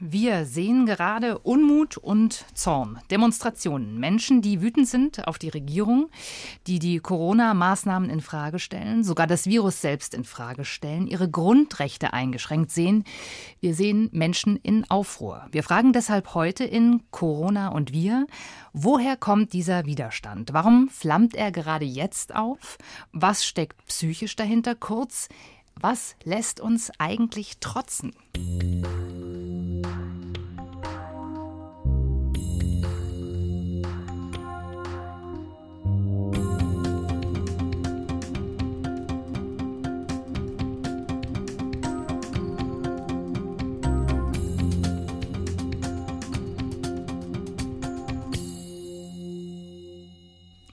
Wir sehen gerade Unmut und Zorn, Demonstrationen, Menschen, die wütend sind auf die Regierung, die die Corona-Maßnahmen in Frage stellen, sogar das Virus selbst in Frage stellen, ihre Grundrechte eingeschränkt sehen. Wir sehen Menschen in Aufruhr. Wir fragen deshalb heute in Corona und wir, woher kommt dieser Widerstand? Warum flammt er gerade jetzt auf? Was steckt psychisch dahinter? Kurz, was lässt uns eigentlich trotzen?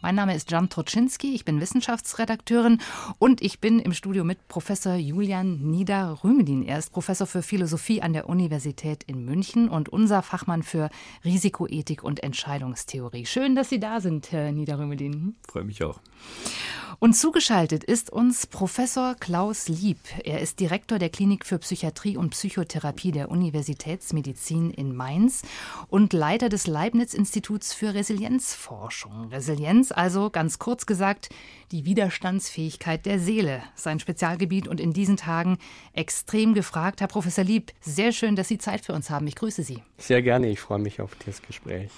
Mein Name ist Jan Troczynski, ich bin Wissenschaftsredakteurin und ich bin im Studio mit Professor Julian Nieder-Rümelin. Er ist Professor für Philosophie an der Universität in München und unser Fachmann für Risikoethik und Entscheidungstheorie. Schön, dass Sie da sind, Herr Nieder-Rümelin. Freue mich auch. Und zugeschaltet ist uns Professor Klaus Lieb. Er ist Direktor der Klinik für Psychiatrie und Psychotherapie der Universitätsmedizin in Mainz und Leiter des Leibniz-Instituts für Resilienzforschung. Resilienz also, ganz kurz gesagt, die Widerstandsfähigkeit der Seele, sein Spezialgebiet und in diesen Tagen extrem gefragt. Herr Professor Lieb, sehr schön, dass Sie Zeit für uns haben. Ich grüße Sie. Sehr gerne, ich freue mich auf das Gespräch.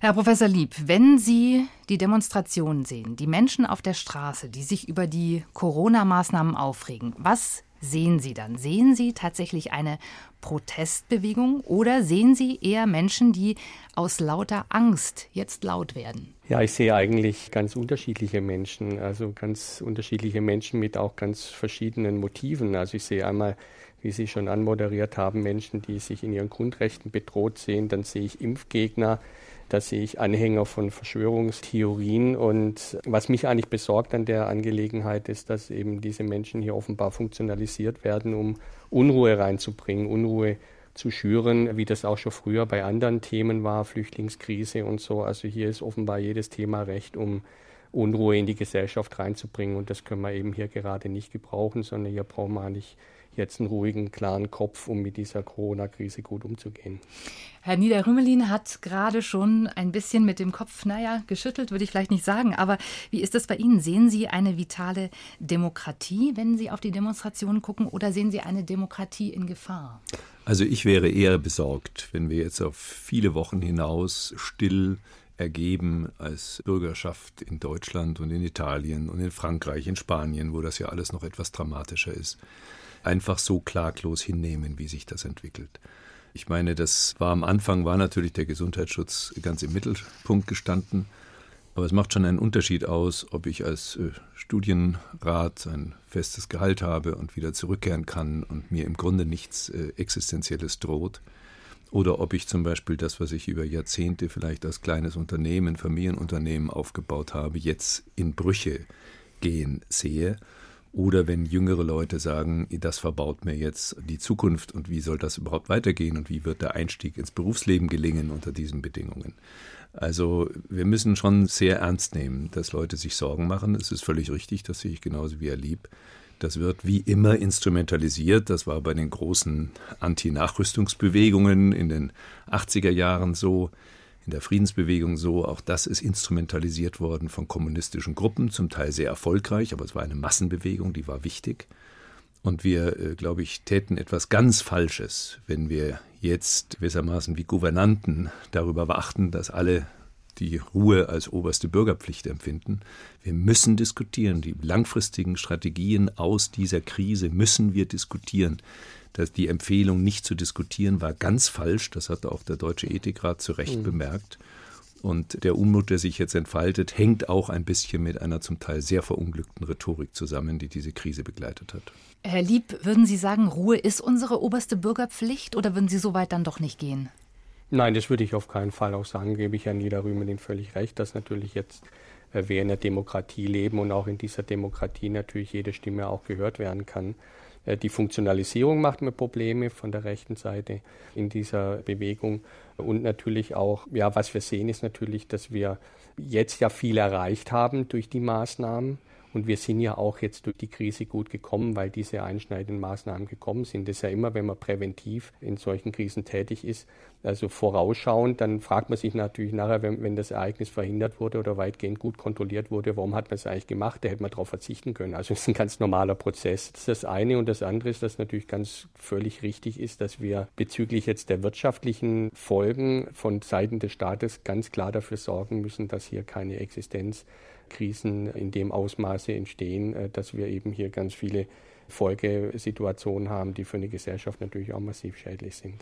Herr Professor Lieb, wenn Sie die Demonstrationen sehen, die Menschen auf der Straße, die sich über die Corona-Maßnahmen aufregen, was sehen Sie dann? Sehen Sie tatsächlich eine Protestbewegung oder sehen Sie eher Menschen, die aus lauter Angst jetzt laut werden? Ja, ich sehe eigentlich ganz unterschiedliche Menschen, also ganz unterschiedliche Menschen mit auch ganz verschiedenen Motiven. Also ich sehe einmal, wie Sie schon anmoderiert haben, Menschen, die sich in ihren Grundrechten bedroht sehen. Dann sehe ich Impfgegner, da sehe ich Anhänger von Verschwörungstheorien. Und was mich eigentlich besorgt an der Angelegenheit ist, dass eben diese Menschen hier offenbar funktionalisiert werden, um Unruhe reinzubringen, Unruhe zu schüren, wie das auch schon früher bei anderen Themen war, Flüchtlingskrise und so. Also hier ist offenbar jedes Thema recht, um Unruhe in die Gesellschaft reinzubringen. Und das können wir eben hier gerade nicht gebrauchen, sondern hier brauchen wir eigentlich jetzt einen ruhigen, klaren Kopf, um mit dieser Corona-Krise gut umzugehen. Herr Niederrümelin hat gerade schon ein bisschen mit dem Kopf, naja, geschüttelt, würde ich vielleicht nicht sagen. Aber wie ist das bei Ihnen? Sehen Sie eine vitale Demokratie, wenn Sie auf die Demonstrationen gucken, oder sehen Sie eine Demokratie in Gefahr? Also ich wäre eher besorgt, wenn wir jetzt auf viele Wochen hinaus still ergeben als Bürgerschaft in Deutschland und in Italien und in Frankreich, in Spanien, wo das ja alles noch etwas dramatischer ist einfach so klaglos hinnehmen, wie sich das entwickelt. Ich meine, das war am Anfang, war natürlich der Gesundheitsschutz ganz im Mittelpunkt gestanden. Aber es macht schon einen Unterschied aus, ob ich als äh, Studienrat ein festes Gehalt habe und wieder zurückkehren kann und mir im Grunde nichts äh, Existenzielles droht. Oder ob ich zum Beispiel das, was ich über Jahrzehnte vielleicht als kleines Unternehmen, Familienunternehmen aufgebaut habe, jetzt in Brüche gehen sehe. Oder wenn jüngere Leute sagen, das verbaut mir jetzt die Zukunft und wie soll das überhaupt weitergehen und wie wird der Einstieg ins Berufsleben gelingen unter diesen Bedingungen. Also wir müssen schon sehr ernst nehmen, dass Leute sich Sorgen machen. Es ist völlig richtig, das sehe ich genauso wie er lieb. Das wird wie immer instrumentalisiert. Das war bei den großen Anti-Nachrüstungsbewegungen in den 80er Jahren so in der Friedensbewegung so. Auch das ist instrumentalisiert worden von kommunistischen Gruppen, zum Teil sehr erfolgreich, aber es war eine Massenbewegung, die war wichtig. Und wir, äh, glaube ich, täten etwas ganz Falsches, wenn wir jetzt gewissermaßen wie Gouvernanten darüber beachten, dass alle die Ruhe als oberste Bürgerpflicht empfinden. Wir müssen diskutieren. Die langfristigen Strategien aus dieser Krise müssen wir diskutieren dass die Empfehlung, nicht zu diskutieren, war ganz falsch. Das hat auch der Deutsche Ethikrat zu Recht mhm. bemerkt. Und der Unmut, der sich jetzt entfaltet, hängt auch ein bisschen mit einer zum Teil sehr verunglückten Rhetorik zusammen, die diese Krise begleitet hat. Herr Lieb, würden Sie sagen, Ruhe ist unsere oberste Bürgerpflicht oder würden Sie so weit dann doch nicht gehen? Nein, das würde ich auf keinen Fall auch sagen. Gebe ich Herrn Niederrümelin völlig recht, dass natürlich jetzt äh, wir in der Demokratie leben und auch in dieser Demokratie natürlich jede Stimme auch gehört werden kann. Äh, die Funktionalisierung macht mir Probleme von der rechten Seite in dieser Bewegung. Und natürlich auch, ja, was wir sehen, ist natürlich, dass wir jetzt ja viel erreicht haben durch die Maßnahmen. Und wir sind ja auch jetzt durch die Krise gut gekommen, weil diese einschneidenden Maßnahmen gekommen sind. Das ist ja immer, wenn man präventiv in solchen Krisen tätig ist, also vorausschauend, dann fragt man sich natürlich nachher, wenn, wenn das Ereignis verhindert wurde oder weitgehend gut kontrolliert wurde, warum hat man es eigentlich gemacht? Da hätte man darauf verzichten können. Also es ist ein ganz normaler Prozess. Das ist das eine. Und das andere ist, dass natürlich ganz völlig richtig ist, dass wir bezüglich jetzt der wirtschaftlichen Folgen von Seiten des Staates ganz klar dafür sorgen müssen, dass hier keine Existenzkrisen in dem Ausmaße entstehen, äh, dass wir eben hier ganz viele Folgesituationen haben, die für eine Gesellschaft natürlich auch massiv schädlich sind.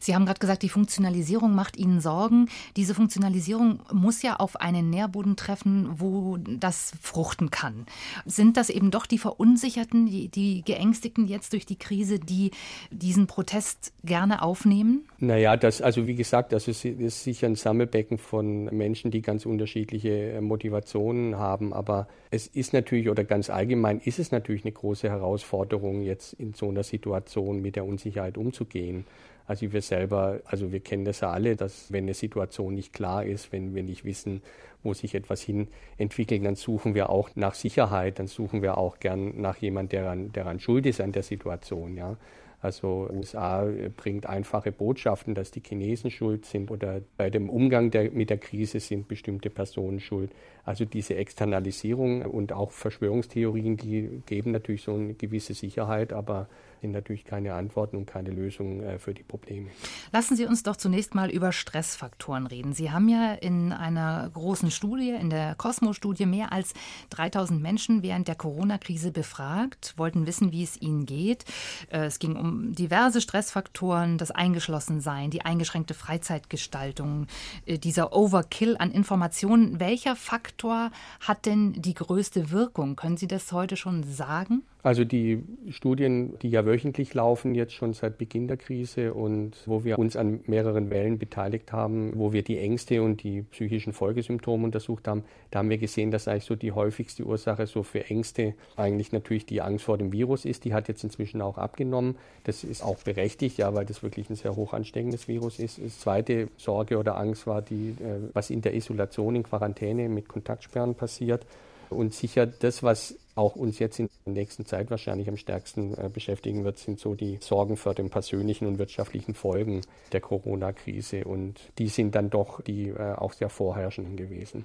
Sie haben gerade gesagt, die Funktionalisierung macht Ihnen Sorgen. Diese Funktionalisierung muss ja auf einen Nährboden treffen, wo das fruchten kann. Sind das eben doch die Verunsicherten, die, die Geängstigten jetzt durch die Krise, die diesen Protest gerne aufnehmen? Naja, das, also wie gesagt, das ist, ist sicher ein Sammelbecken von Menschen, die ganz unterschiedliche äh, Motivationen haben. Aber es ist natürlich, oder ganz allgemein ist es natürlich eine große Herausforderung, jetzt in so einer Situation mit der Unsicherheit umzugehen. Also wir selber, also wir kennen das ja alle, dass wenn eine Situation nicht klar ist, wenn wir nicht wissen, wo sich etwas hin entwickelt, dann suchen wir auch nach Sicherheit, dann suchen wir auch gern nach jemand, der an, der an schuld ist an der Situation, ja. Also USA bringt einfache Botschaften, dass die Chinesen schuld sind oder bei dem Umgang der, mit der Krise sind bestimmte Personen schuld. Also diese Externalisierung und auch Verschwörungstheorien, die geben natürlich so eine gewisse Sicherheit, aber sind natürlich keine Antworten und keine Lösungen äh, für die Probleme. Lassen Sie uns doch zunächst mal über Stressfaktoren reden. Sie haben ja in einer großen Studie, in der Cosmo-Studie, mehr als 3000 Menschen während der Corona-Krise befragt, wollten wissen, wie es ihnen geht. Äh, es ging um diverse Stressfaktoren, das Eingeschlossensein, die eingeschränkte Freizeitgestaltung, äh, dieser Overkill an Informationen. Welcher Faktor hat denn die größte Wirkung? Können Sie das heute schon sagen? Also die Studien, die ja wöchentlich laufen, jetzt schon seit Beginn der Krise und wo wir uns an mehreren Wellen beteiligt haben, wo wir die Ängste und die psychischen Folgesymptome untersucht haben, da haben wir gesehen, dass eigentlich so die häufigste Ursache so für Ängste eigentlich natürlich die Angst vor dem Virus ist. Die hat jetzt inzwischen auch abgenommen. Das ist auch berechtigt, ja, weil das wirklich ein sehr hoch ansteckendes Virus ist. Das zweite Sorge oder Angst war die, äh, was in der Isolation, in Quarantäne mit Kontaktsperren passiert. Und sicher das, was auch uns jetzt in der nächsten Zeit wahrscheinlich am stärksten äh, beschäftigen wird, sind so die Sorgen vor den persönlichen und wirtschaftlichen Folgen der Corona-Krise. Und die sind dann doch die äh, auch sehr vorherrschenden gewesen.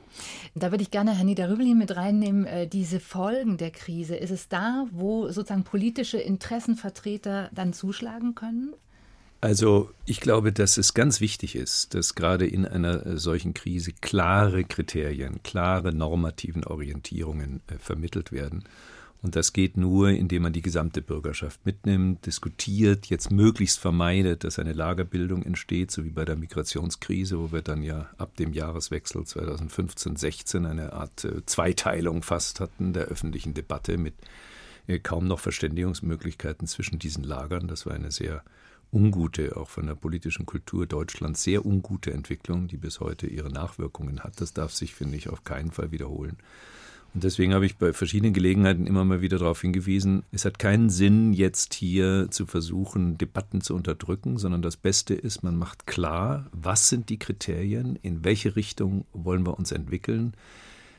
Da würde ich gerne Herrn Niederrübelin mit reinnehmen. Äh, diese Folgen der Krise, ist es da, wo sozusagen politische Interessenvertreter dann zuschlagen können? Also ich glaube, dass es ganz wichtig ist, dass gerade in einer äh, solchen Krise klare Kriterien, klare normativen Orientierungen äh, vermittelt werden. Und das geht nur, indem man die gesamte Bürgerschaft mitnimmt, diskutiert, jetzt möglichst vermeidet, dass eine Lagerbildung entsteht, so wie bei der Migrationskrise, wo wir dann ja ab dem Jahreswechsel 2015-16 eine Art äh, Zweiteilung fast hatten der öffentlichen Debatte mit kaum noch Verständigungsmöglichkeiten zwischen diesen Lagern. Das war eine sehr ungute, auch von der politischen Kultur Deutschlands, sehr ungute Entwicklung, die bis heute ihre Nachwirkungen hat. Das darf sich, finde ich, auf keinen Fall wiederholen. Und deswegen habe ich bei verschiedenen Gelegenheiten immer mal wieder darauf hingewiesen, es hat keinen Sinn, jetzt hier zu versuchen, Debatten zu unterdrücken, sondern das Beste ist, man macht klar, was sind die Kriterien, in welche Richtung wollen wir uns entwickeln,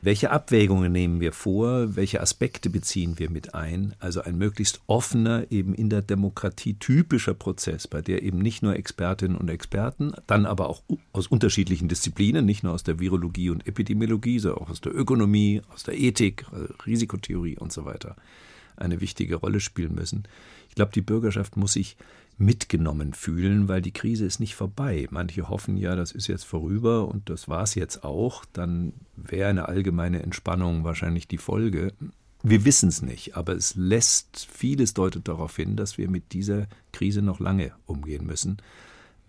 welche Abwägungen nehmen wir vor? Welche Aspekte beziehen wir mit ein? Also ein möglichst offener, eben in der Demokratie typischer Prozess, bei der eben nicht nur Expertinnen und Experten, dann aber auch aus unterschiedlichen Disziplinen, nicht nur aus der Virologie und Epidemiologie, sondern auch aus der Ökonomie, aus der Ethik, also Risikotheorie und so weiter, eine wichtige Rolle spielen müssen. Ich glaube, die Bürgerschaft muss sich mitgenommen fühlen, weil die Krise ist nicht vorbei. Manche hoffen ja, das ist jetzt vorüber und das war es jetzt auch. Dann wäre eine allgemeine Entspannung wahrscheinlich die Folge. Wir wissen es nicht, aber es lässt, vieles deutet darauf hin, dass wir mit dieser Krise noch lange umgehen müssen,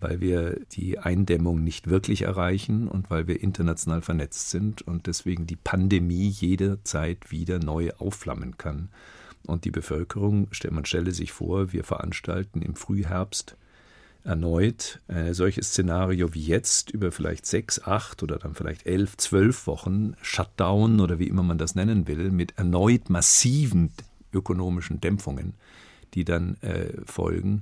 weil wir die Eindämmung nicht wirklich erreichen und weil wir international vernetzt sind und deswegen die Pandemie jederzeit wieder neu aufflammen kann. Und die Bevölkerung, man stelle sich vor, wir veranstalten im Frühherbst erneut ein solches Szenario wie jetzt über vielleicht sechs, acht oder dann vielleicht elf, zwölf Wochen Shutdown oder wie immer man das nennen will, mit erneut massiven ökonomischen Dämpfungen. die dann äh, folgen.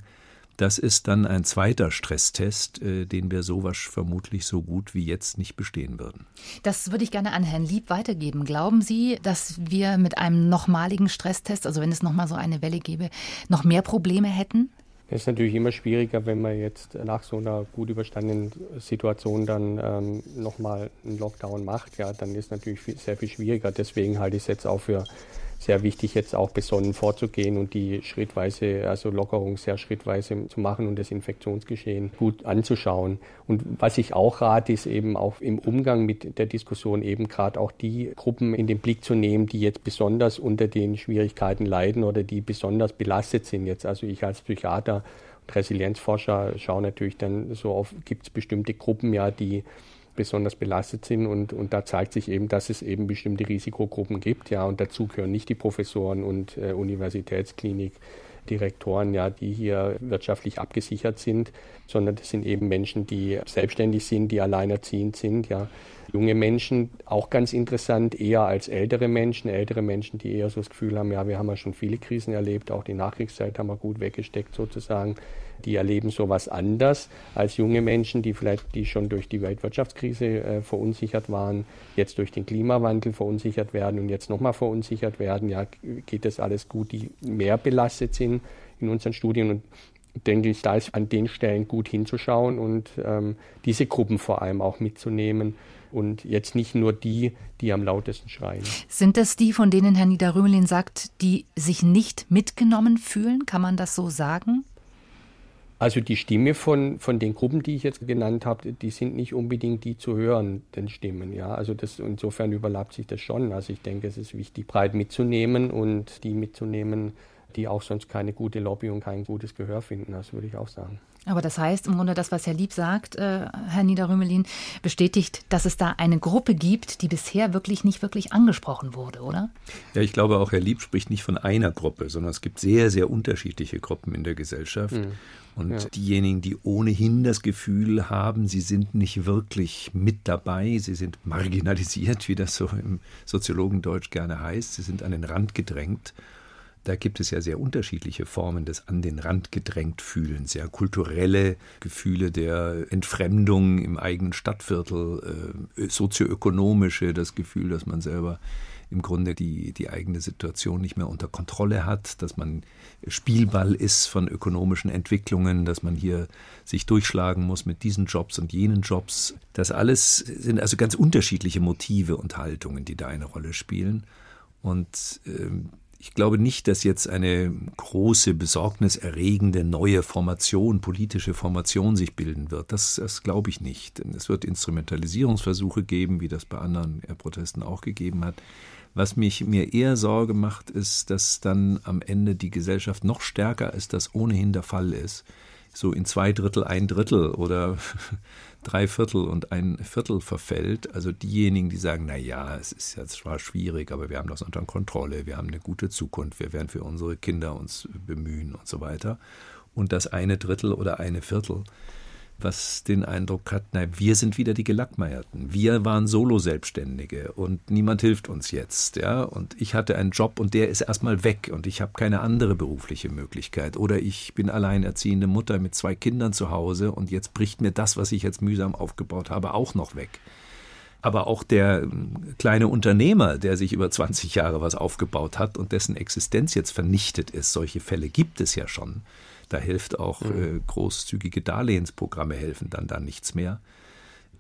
Das ist dann ein zweiter Stresstest, äh, den wir sowas vermutlich so gut wie jetzt nicht bestehen würden. Das würde ich gerne an Herrn Lieb weitergeben. Glauben Sie, dass wir mit einem nochmaligen Stresstest, also wenn es nochmal so eine Welle gäbe, noch mehr Probleme hätten? Es ist natürlich immer schwieriger, wenn man jetzt nach so einer gut überstandenen Situation dann ähm, nochmal einen Lockdown macht. Ja, dann ist es natürlich viel, sehr viel schwieriger. Deswegen halte ich es jetzt auch für sehr wichtig, jetzt auch besonnen vorzugehen und die schrittweise, also Lockerung sehr schrittweise zu machen und das Infektionsgeschehen gut anzuschauen. Und was ich auch rate, ist eben auch im Umgang mit der Diskussion eben gerade auch die Gruppen in den Blick zu nehmen, die jetzt besonders unter den Schwierigkeiten leiden oder die besonders belastet sind. Jetzt also ich als Psychiater und Resilienzforscher schaue natürlich dann so auf, gibt es bestimmte Gruppen ja, die besonders belastet sind. Und, und da zeigt sich eben, dass es eben bestimmte Risikogruppen gibt. Ja, und dazu gehören nicht die Professoren und äh, Universitätsklinik. Direktoren, ja, die hier wirtschaftlich abgesichert sind, sondern das sind eben Menschen, die selbstständig sind, die alleinerziehend sind, ja. Junge Menschen, auch ganz interessant, eher als ältere Menschen, ältere Menschen, die eher so das Gefühl haben, ja, wir haben ja schon viele Krisen erlebt, auch die Nachkriegszeit haben wir gut weggesteckt sozusagen die erleben sowas anders als junge Menschen, die vielleicht, die schon durch die Weltwirtschaftskrise äh, verunsichert waren, jetzt durch den Klimawandel verunsichert werden und jetzt nochmal verunsichert werden. Ja, geht das alles gut, die mehr belastet sind in unseren Studien und denke ich, da ist an den Stellen gut hinzuschauen und ähm, diese Gruppen vor allem auch mitzunehmen und jetzt nicht nur die, die am lautesten schreien. Sind das die, von denen Herr Niederrömelin sagt, die sich nicht mitgenommen fühlen? Kann man das so sagen? Also die Stimme von, von den Gruppen, die ich jetzt genannt habe, die sind nicht unbedingt die zu hören, den Stimmen. Ja, also das, insofern überlappt sich das schon. Also ich denke, es ist wichtig, breit mitzunehmen und die mitzunehmen, die auch sonst keine gute Lobby und kein gutes Gehör finden. Das würde ich auch sagen. Aber das heißt im Grunde, das, was Herr Lieb sagt, äh, Herr Niederrümelin, bestätigt, dass es da eine Gruppe gibt, die bisher wirklich nicht wirklich angesprochen wurde, oder? Ja, ich glaube auch, Herr Lieb spricht nicht von einer Gruppe, sondern es gibt sehr, sehr unterschiedliche Gruppen in der Gesellschaft. Mhm. Und ja. diejenigen, die ohnehin das Gefühl haben, sie sind nicht wirklich mit dabei, sie sind marginalisiert, wie das so im Soziologendeutsch gerne heißt, sie sind an den Rand gedrängt da gibt es ja sehr unterschiedliche Formen des an den Rand gedrängt Fühlens, ja kulturelle Gefühle der Entfremdung im eigenen Stadtviertel, äh, sozioökonomische, das Gefühl, dass man selber im Grunde die, die eigene Situation nicht mehr unter Kontrolle hat, dass man Spielball ist von ökonomischen Entwicklungen, dass man hier sich durchschlagen muss mit diesen Jobs und jenen Jobs. Das alles sind also ganz unterschiedliche Motive und Haltungen, die da eine Rolle spielen. Und ähm, ich glaube nicht, dass jetzt eine große, besorgniserregende neue Formation, politische Formation sich bilden wird. Das, das glaube ich nicht. Es wird Instrumentalisierungsversuche geben, wie das bei anderen Protesten auch gegeben hat. Was mich mir eher Sorge macht, ist, dass dann am Ende die Gesellschaft noch stärker als das ohnehin der Fall ist, so in zwei Drittel, ein Drittel oder drei Viertel und ein Viertel verfällt. Also diejenigen, die sagen, na ja, es ist jetzt zwar schwierig, aber wir haben das unter Kontrolle, wir haben eine gute Zukunft, wir werden für unsere Kinder uns bemühen und so weiter. Und das eine Drittel oder eine Viertel was den Eindruck hat, na, wir sind wieder die Gelackmeierten. Wir waren Solo-Selbstständige und niemand hilft uns jetzt, ja. Und ich hatte einen Job und der ist erstmal weg und ich habe keine andere berufliche Möglichkeit. Oder ich bin alleinerziehende Mutter mit zwei Kindern zu Hause und jetzt bricht mir das, was ich jetzt mühsam aufgebaut habe, auch noch weg. Aber auch der ähm, kleine Unternehmer, der sich über 20 Jahre was aufgebaut hat und dessen Existenz jetzt vernichtet ist, solche Fälle gibt es ja schon da hilft auch mhm. äh, großzügige Darlehensprogramme helfen dann da nichts mehr.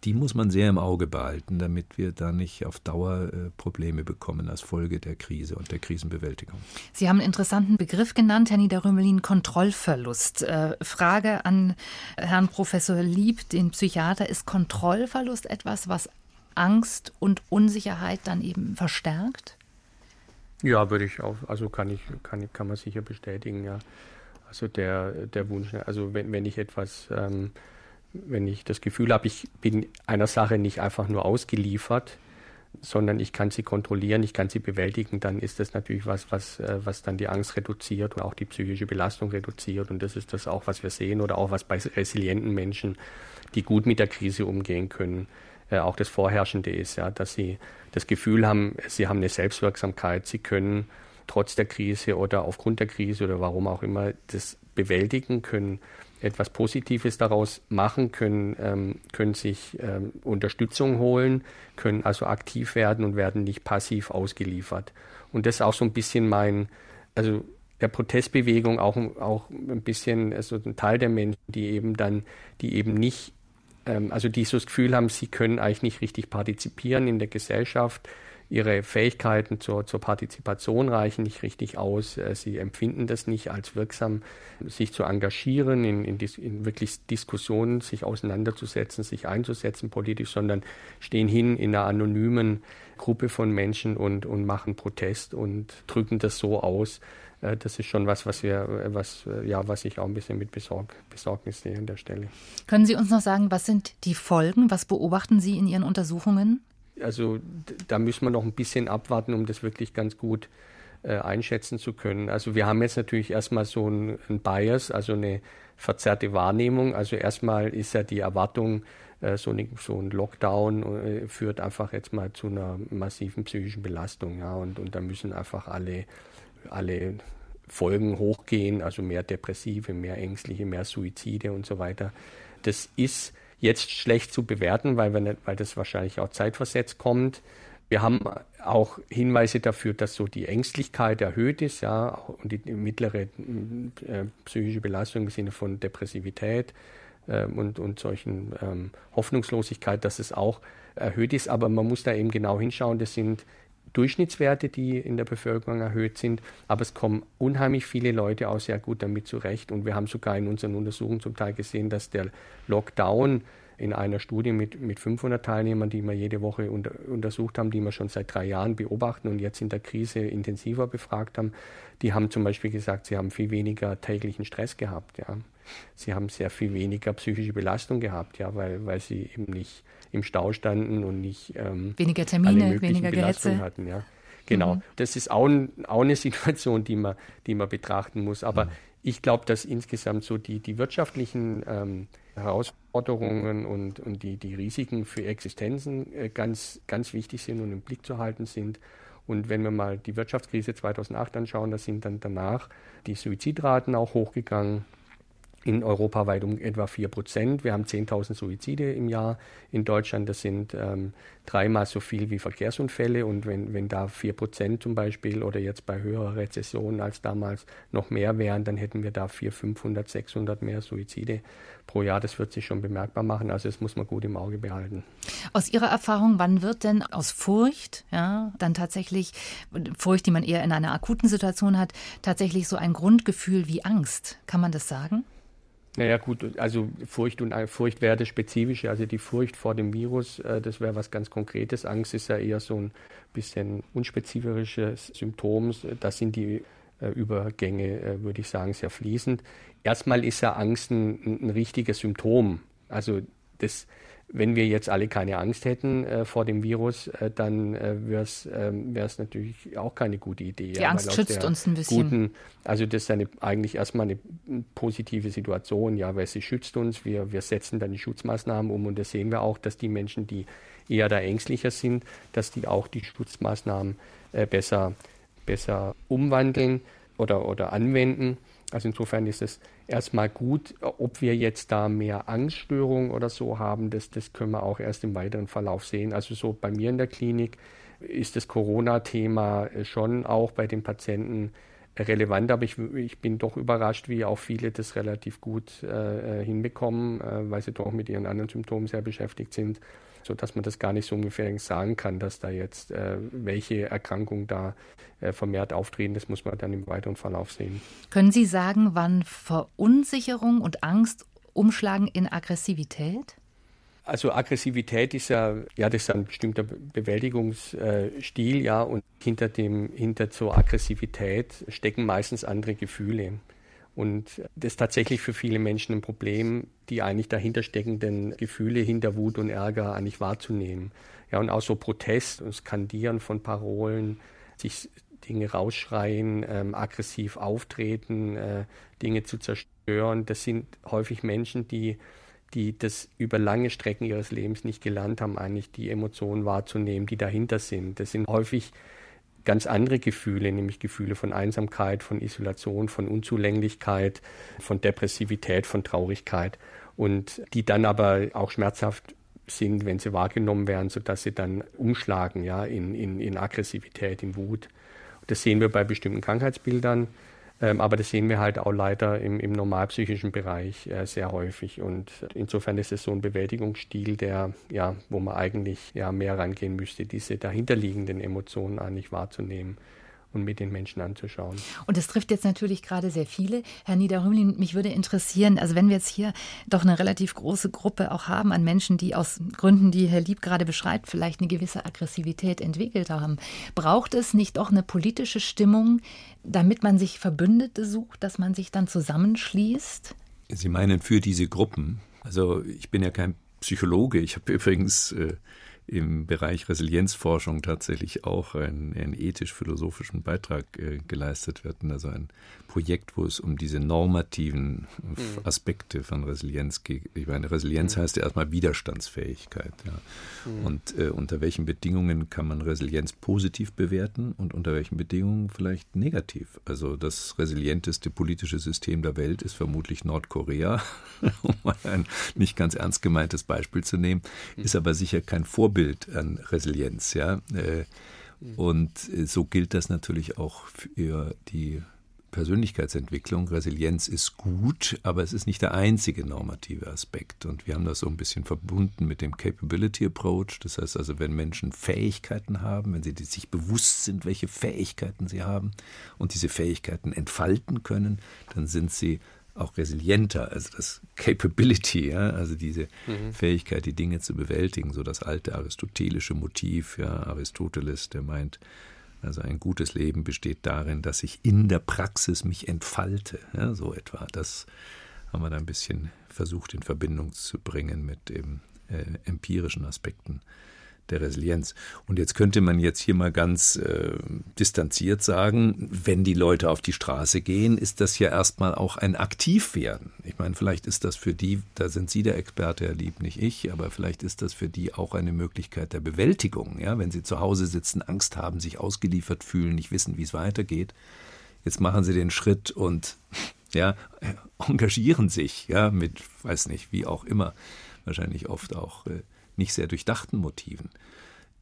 Die muss man sehr im Auge behalten, damit wir da nicht auf Dauer äh, Probleme bekommen als Folge der Krise und der Krisenbewältigung. Sie haben einen interessanten Begriff genannt, Herr Niederrömelin, Kontrollverlust. Äh, Frage an Herrn Professor Lieb, den Psychiater. Ist Kontrollverlust etwas, was Angst und Unsicherheit dann eben verstärkt? Ja, würde ich auch, also kann ich, kann, kann man sicher bestätigen, ja. Also der, der Wunsch, also wenn, wenn ich etwas, ähm, wenn ich das Gefühl habe, ich bin einer Sache nicht einfach nur ausgeliefert, sondern ich kann sie kontrollieren, ich kann sie bewältigen, dann ist das natürlich was, was, äh, was dann die Angst reduziert und auch die psychische Belastung reduziert. Und das ist das auch, was wir sehen oder auch was bei resilienten Menschen, die gut mit der Krise umgehen können, äh, auch das Vorherrschende ist, ja, dass sie das Gefühl haben, sie haben eine Selbstwirksamkeit, sie können trotz der Krise oder aufgrund der Krise oder warum auch immer das bewältigen können, etwas Positives daraus machen können, ähm, können sich ähm, Unterstützung holen, können also aktiv werden und werden nicht passiv ausgeliefert. Und das ist auch so ein bisschen mein, also der Protestbewegung auch, auch ein bisschen, also ein Teil der Menschen, die eben dann, die eben nicht, ähm, also die so das Gefühl haben, sie können eigentlich nicht richtig partizipieren in der Gesellschaft, ihre Fähigkeiten zur, zur Partizipation reichen nicht richtig aus. Äh, sie empfinden das nicht als wirksam, sich zu engagieren, in, in, in, wirklich Diskussionen sich auseinanderzusetzen, sich einzusetzen politisch, sondern stehen hin in einer anonymen Gruppe von Menschen und, und machen Protest und drücken das so aus. Äh, das ist schon was, was wir, was, ja, was ich auch ein bisschen mit Besorg, Besorgnis sehe an der Stelle. Können Sie uns noch sagen, was sind die Folgen? Was beobachten Sie in Ihren Untersuchungen? Also da müssen wir noch ein bisschen abwarten, um das wirklich ganz gut äh, einschätzen zu können. Also wir haben jetzt natürlich erstmal so ein, ein, Bias, also eine verzerrte Wahrnehmung. Also erstmal ist ja die Erwartung, äh, so, eine, so, ein Lockdown äh, führt einfach jetzt mal zu einer massiven psychischen Belastung. Ja, und, und da müssen einfach alle, alle Folgen hochgehen, also mehr Depressive, mehr Ängstliche, mehr Suizide und so weiter. Das ist jetzt schlecht zu bewerten, weil, wir nicht, weil das wahrscheinlich auch zeitversetzt kommt. Wir haben auch Hinweise dafür, dass so die Ängstlichkeit erhöht ist, ja, und die mittlere äh, psychische Belastung im Sinne von Depressivität äh, und, und solchen ähm, Hoffnungslosigkeit, dass es auch erhöht ist. Aber man muss da eben genau hinschauen. Das sind Durchschnittswerte, die in der Bevölkerung erhöht sind, aber es kommen unheimlich viele Leute auch sehr gut damit zurecht. Und wir haben sogar in unseren Untersuchungen zum Teil gesehen, dass der Lockdown in einer Studie mit, mit 500 Teilnehmern, die wir jede Woche unter, untersucht haben, die wir schon seit drei Jahren beobachten und jetzt in der Krise intensiver befragt haben, die haben zum Beispiel gesagt, sie haben viel weniger täglichen Stress gehabt. Ja. Sie haben sehr viel weniger psychische Belastung gehabt, ja, weil, weil sie eben nicht im Stau standen und nicht ähm, weniger Termine, weniger Gehetze hatten. Ja. Genau, mhm. das ist auch, auch, eine Situation, die man, die man betrachten muss. Aber mhm. ich glaube, dass insgesamt so die, die wirtschaftlichen ähm, Herausforderungen und, und die, die Risiken für Existenzen äh, ganz, ganz wichtig sind und im Blick zu halten sind. Und wenn wir mal die Wirtschaftskrise 2008 anschauen, da sind dann danach die Suizidraten auch hochgegangen in Europa weit um etwa 4 Prozent. Wir haben 10.000 Suizide im Jahr in Deutschland. Das sind ähm, dreimal so viel wie Verkehrsunfälle. Und wenn, wenn da 4 Prozent zum Beispiel oder jetzt bei höherer Rezession als damals noch mehr wären, dann hätten wir da 400, 500, 600 mehr Suizide pro Jahr. Das wird sich schon bemerkbar machen. Also das muss man gut im Auge behalten. Aus Ihrer Erfahrung, wann wird denn aus Furcht, ja, dann tatsächlich Furcht, die man eher in einer akuten Situation hat, tatsächlich so ein Grundgefühl wie Angst? Kann man das sagen? Naja gut, also Furcht und Furcht wäre das Spezifische, also die Furcht vor dem Virus, äh, das wäre was ganz Konkretes. Angst ist ja eher so ein bisschen unspezifisches Symptom. Da sind die äh, Übergänge, äh, würde ich sagen, sehr fließend. Erstmal ist ja Angst ein, ein richtiges Symptom. Also das wenn wir jetzt alle keine Angst hätten äh, vor dem Virus, äh, dann äh, wäre es ähm, natürlich auch keine gute Idee. Die ja, Angst schützt uns ein bisschen. Guten, also das ist eine, eigentlich erstmal eine positive Situation, ja, weil sie schützt uns. Wir, wir setzen dann die Schutzmaßnahmen um und das sehen wir auch, dass die Menschen, die eher da ängstlicher sind, dass die auch die Schutzmaßnahmen äh, besser, besser umwandeln oder, oder anwenden. Also insofern ist es erstmal gut. Ob wir jetzt da mehr Angststörungen oder so haben, das, das können wir auch erst im weiteren Verlauf sehen. Also so bei mir in der Klinik ist das Corona-Thema schon auch bei den Patienten relevant, aber ich, ich, bin doch überrascht, wie auch viele das relativ gut äh, hinbekommen, äh, weil sie doch mit ihren anderen Symptomen sehr beschäftigt sind sodass man das gar nicht so ungefähr sagen kann, dass da jetzt äh, welche Erkrankungen da äh, vermehrt auftreten. Das muss man dann im weiteren Verlauf sehen. Können Sie sagen, wann Verunsicherung und Angst umschlagen in Aggressivität? Also Aggressivität ist ja, ja, das ist ein bestimmter Bewältigungsstil, ja, und hinter dem, hinter zur Aggressivität stecken meistens andere Gefühle. Und das ist tatsächlich für viele Menschen ein Problem, die eigentlich dahinter steckenden Gefühle hinter Wut und Ärger eigentlich wahrzunehmen. Ja, und auch so Protest und Skandieren von Parolen, sich Dinge rausschreien, ähm, aggressiv auftreten, äh, Dinge zu zerstören. Das sind häufig Menschen, die, die das über lange Strecken ihres Lebens nicht gelernt haben, eigentlich die Emotionen wahrzunehmen, die dahinter sind. Das sind häufig ganz andere Gefühle, nämlich Gefühle von Einsamkeit, von Isolation, von Unzulänglichkeit, von Depressivität, von Traurigkeit und die dann aber auch schmerzhaft sind, wenn sie wahrgenommen werden, sodass sie dann umschlagen ja, in, in, in Aggressivität, in Wut. Das sehen wir bei bestimmten Krankheitsbildern. Ähm, aber das sehen wir halt auch leider im, im normalpsychischen Bereich äh, sehr häufig. Und insofern ist es so ein Bewältigungsstil, der, ja, wo man eigentlich ja mehr rangehen müsste, diese dahinterliegenden Emotionen eigentlich wahrzunehmen und mit den Menschen anzuschauen. Und das trifft jetzt natürlich gerade sehr viele. Herr Niederrümlin, mich würde interessieren, also wenn wir jetzt hier doch eine relativ große Gruppe auch haben an Menschen, die aus Gründen, die Herr Lieb gerade beschreibt, vielleicht eine gewisse Aggressivität entwickelt haben, braucht es nicht doch eine politische Stimmung, damit man sich Verbündete sucht, dass man sich dann zusammenschließt? Sie meinen für diese Gruppen? Also ich bin ja kein Psychologe. Ich habe übrigens äh, im Bereich Resilienzforschung tatsächlich auch einen, einen ethisch-philosophischen Beitrag äh, geleistet werden. Also ein Projekt, wo es um diese normativen mhm. Aspekte von Resilienz geht. Ich meine, Resilienz mhm. heißt ja erstmal Widerstandsfähigkeit. Ja. Mhm. Und äh, unter welchen Bedingungen kann man Resilienz positiv bewerten und unter welchen Bedingungen vielleicht negativ? Also das resilienteste politische System der Welt ist vermutlich Nordkorea, um mal ein nicht ganz ernst gemeintes Beispiel zu nehmen, mhm. ist aber sicher kein Vorbild Vorbild an Resilienz, ja. Äh, und so gilt das natürlich auch für die Persönlichkeitsentwicklung. Resilienz ist gut, aber es ist nicht der einzige normative Aspekt. Und wir haben das so ein bisschen verbunden mit dem Capability Approach. Das heißt also, wenn Menschen Fähigkeiten haben, wenn sie sich bewusst sind, welche Fähigkeiten sie haben und diese Fähigkeiten entfalten können, dann sind sie auch resilienter, also das Capability, ja, also diese mhm. Fähigkeit, die Dinge zu bewältigen, so das alte aristotelische Motiv, ja, Aristoteles, der meint, also ein gutes Leben besteht darin, dass ich in der Praxis mich entfalte, ja, so etwa. Das haben wir da ein bisschen versucht in Verbindung zu bringen mit eben äh, empirischen Aspekten der Resilienz. Und jetzt könnte man jetzt hier mal ganz äh, distanziert sagen, wenn die Leute auf die Straße gehen, ist das ja erstmal auch ein Aktivwerden. Ich meine, vielleicht ist das für die, da sind Sie der Experte, Herr Lieb, nicht ich, aber vielleicht ist das für die auch eine Möglichkeit der Bewältigung. Ja? Wenn sie zu Hause sitzen, Angst haben, sich ausgeliefert fühlen, nicht wissen, wie es weitergeht. Jetzt machen sie den Schritt und ja, engagieren sich, ja, mit, weiß nicht, wie auch immer, wahrscheinlich oft auch äh, nicht sehr durchdachten Motiven.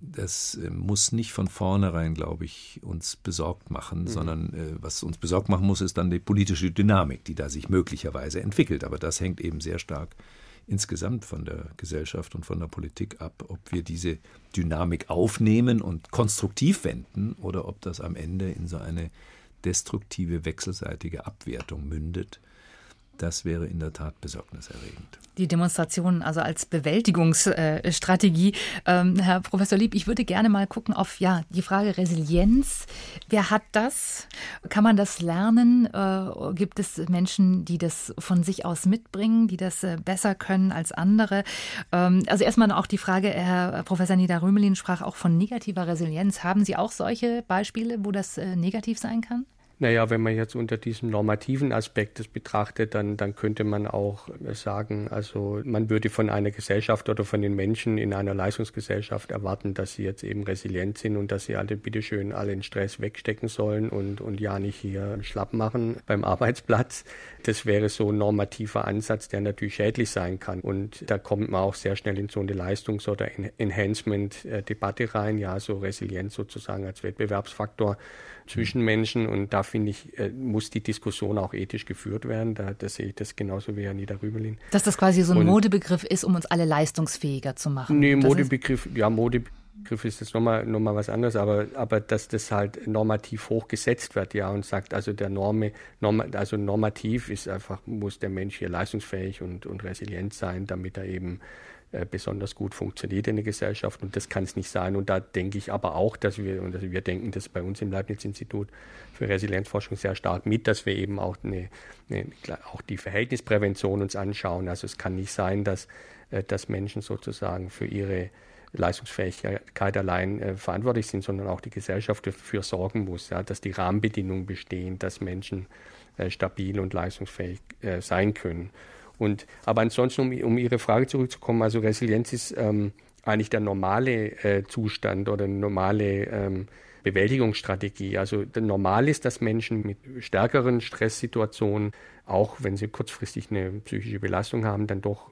Das äh, muss nicht von vornherein, glaube ich, uns besorgt machen, mhm. sondern äh, was uns besorgt machen muss, ist dann die politische Dynamik, die da sich möglicherweise entwickelt. Aber das hängt eben sehr stark insgesamt von der Gesellschaft und von der Politik ab, ob wir diese Dynamik aufnehmen und konstruktiv wenden oder ob das am Ende in so eine destruktive wechselseitige Abwertung mündet das wäre in der Tat besorgniserregend. Die Demonstrationen also als Bewältigungsstrategie. Ähm, Herr Professor Lieb, ich würde gerne mal gucken auf ja, die Frage Resilienz. Wer hat das? Kann man das lernen? Äh, gibt es Menschen, die das von sich aus mitbringen, die das äh, besser können als andere? Ähm, also erstmal auch die Frage, Herr Professor Nieder-Rümelin sprach auch von negativer Resilienz. Haben Sie auch solche Beispiele, wo das äh, negativ sein kann? Naja, wenn man jetzt unter diesem normativen Aspekt das betrachtet, dann, dann könnte man auch sagen, also man würde von einer Gesellschaft oder von den Menschen in einer Leistungsgesellschaft erwarten, dass sie jetzt eben resilient sind und dass sie alle bitteschön alle den Stress wegstecken sollen und, und ja nicht hier schlapp machen beim Arbeitsplatz. Das wäre so ein normativer Ansatz, der natürlich schädlich sein kann. Und da kommt man auch sehr schnell in so eine Leistungs- oder Enhancement-Debatte rein, ja, so Resilienz sozusagen als Wettbewerbsfaktor zwischen Menschen. Und da finde ich, äh, muss die Diskussion auch ethisch geführt werden. Da, da sehe ich das genauso wie Anita Rübelin. Dass das quasi so ein und, Modebegriff ist, um uns alle leistungsfähiger zu machen. Nee, Modebegriff, ja, Modebegriff ist das nochmal noch mal was anderes, aber, aber dass das halt normativ hochgesetzt wird, ja, und sagt, also der Norme, Norm, also normativ ist einfach, muss der Mensch hier leistungsfähig und, und resilient sein, damit er eben besonders gut funktioniert in der Gesellschaft und das kann es nicht sein. Und da denke ich aber auch, dass wir, und wir denken das bei uns im Leibniz-Institut für Resilienzforschung sehr stark mit, dass wir eben auch, eine, eine, auch die Verhältnisprävention uns anschauen. Also es kann nicht sein, dass, äh, dass Menschen sozusagen für ihre Leistungsfähigkeit allein äh, verantwortlich sind, sondern auch die Gesellschaft dafür sorgen muss, ja, dass die Rahmenbedingungen bestehen, dass Menschen äh, stabil und leistungsfähig äh, sein können. Und, aber ansonsten, um, um Ihre Frage zurückzukommen, also Resilienz ist ähm, eigentlich der normale äh, Zustand oder eine normale ähm, Bewältigungsstrategie. Also normal ist, dass Menschen mit stärkeren Stresssituationen, auch wenn sie kurzfristig eine psychische Belastung haben, dann doch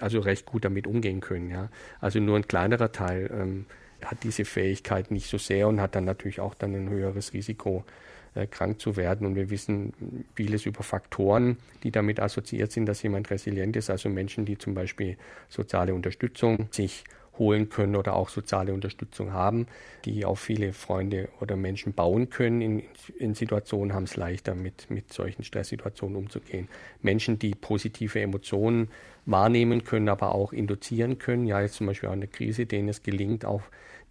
also recht gut damit umgehen können. Ja. Also nur ein kleinerer Teil ähm, hat diese Fähigkeit nicht so sehr und hat dann natürlich auch dann ein höheres Risiko, äh, krank zu werden. Und wir wissen vieles über Faktoren, die damit assoziiert sind, dass jemand resilient ist. Also Menschen, die zum Beispiel soziale Unterstützung sich holen können oder auch soziale Unterstützung haben, die auch viele Freunde oder Menschen bauen können in, in Situationen, haben es leichter mit, mit solchen Stresssituationen umzugehen. Menschen, die positive Emotionen wahrnehmen können, aber auch induzieren können, ja jetzt zum Beispiel auch eine Krise, denen es gelingt, auch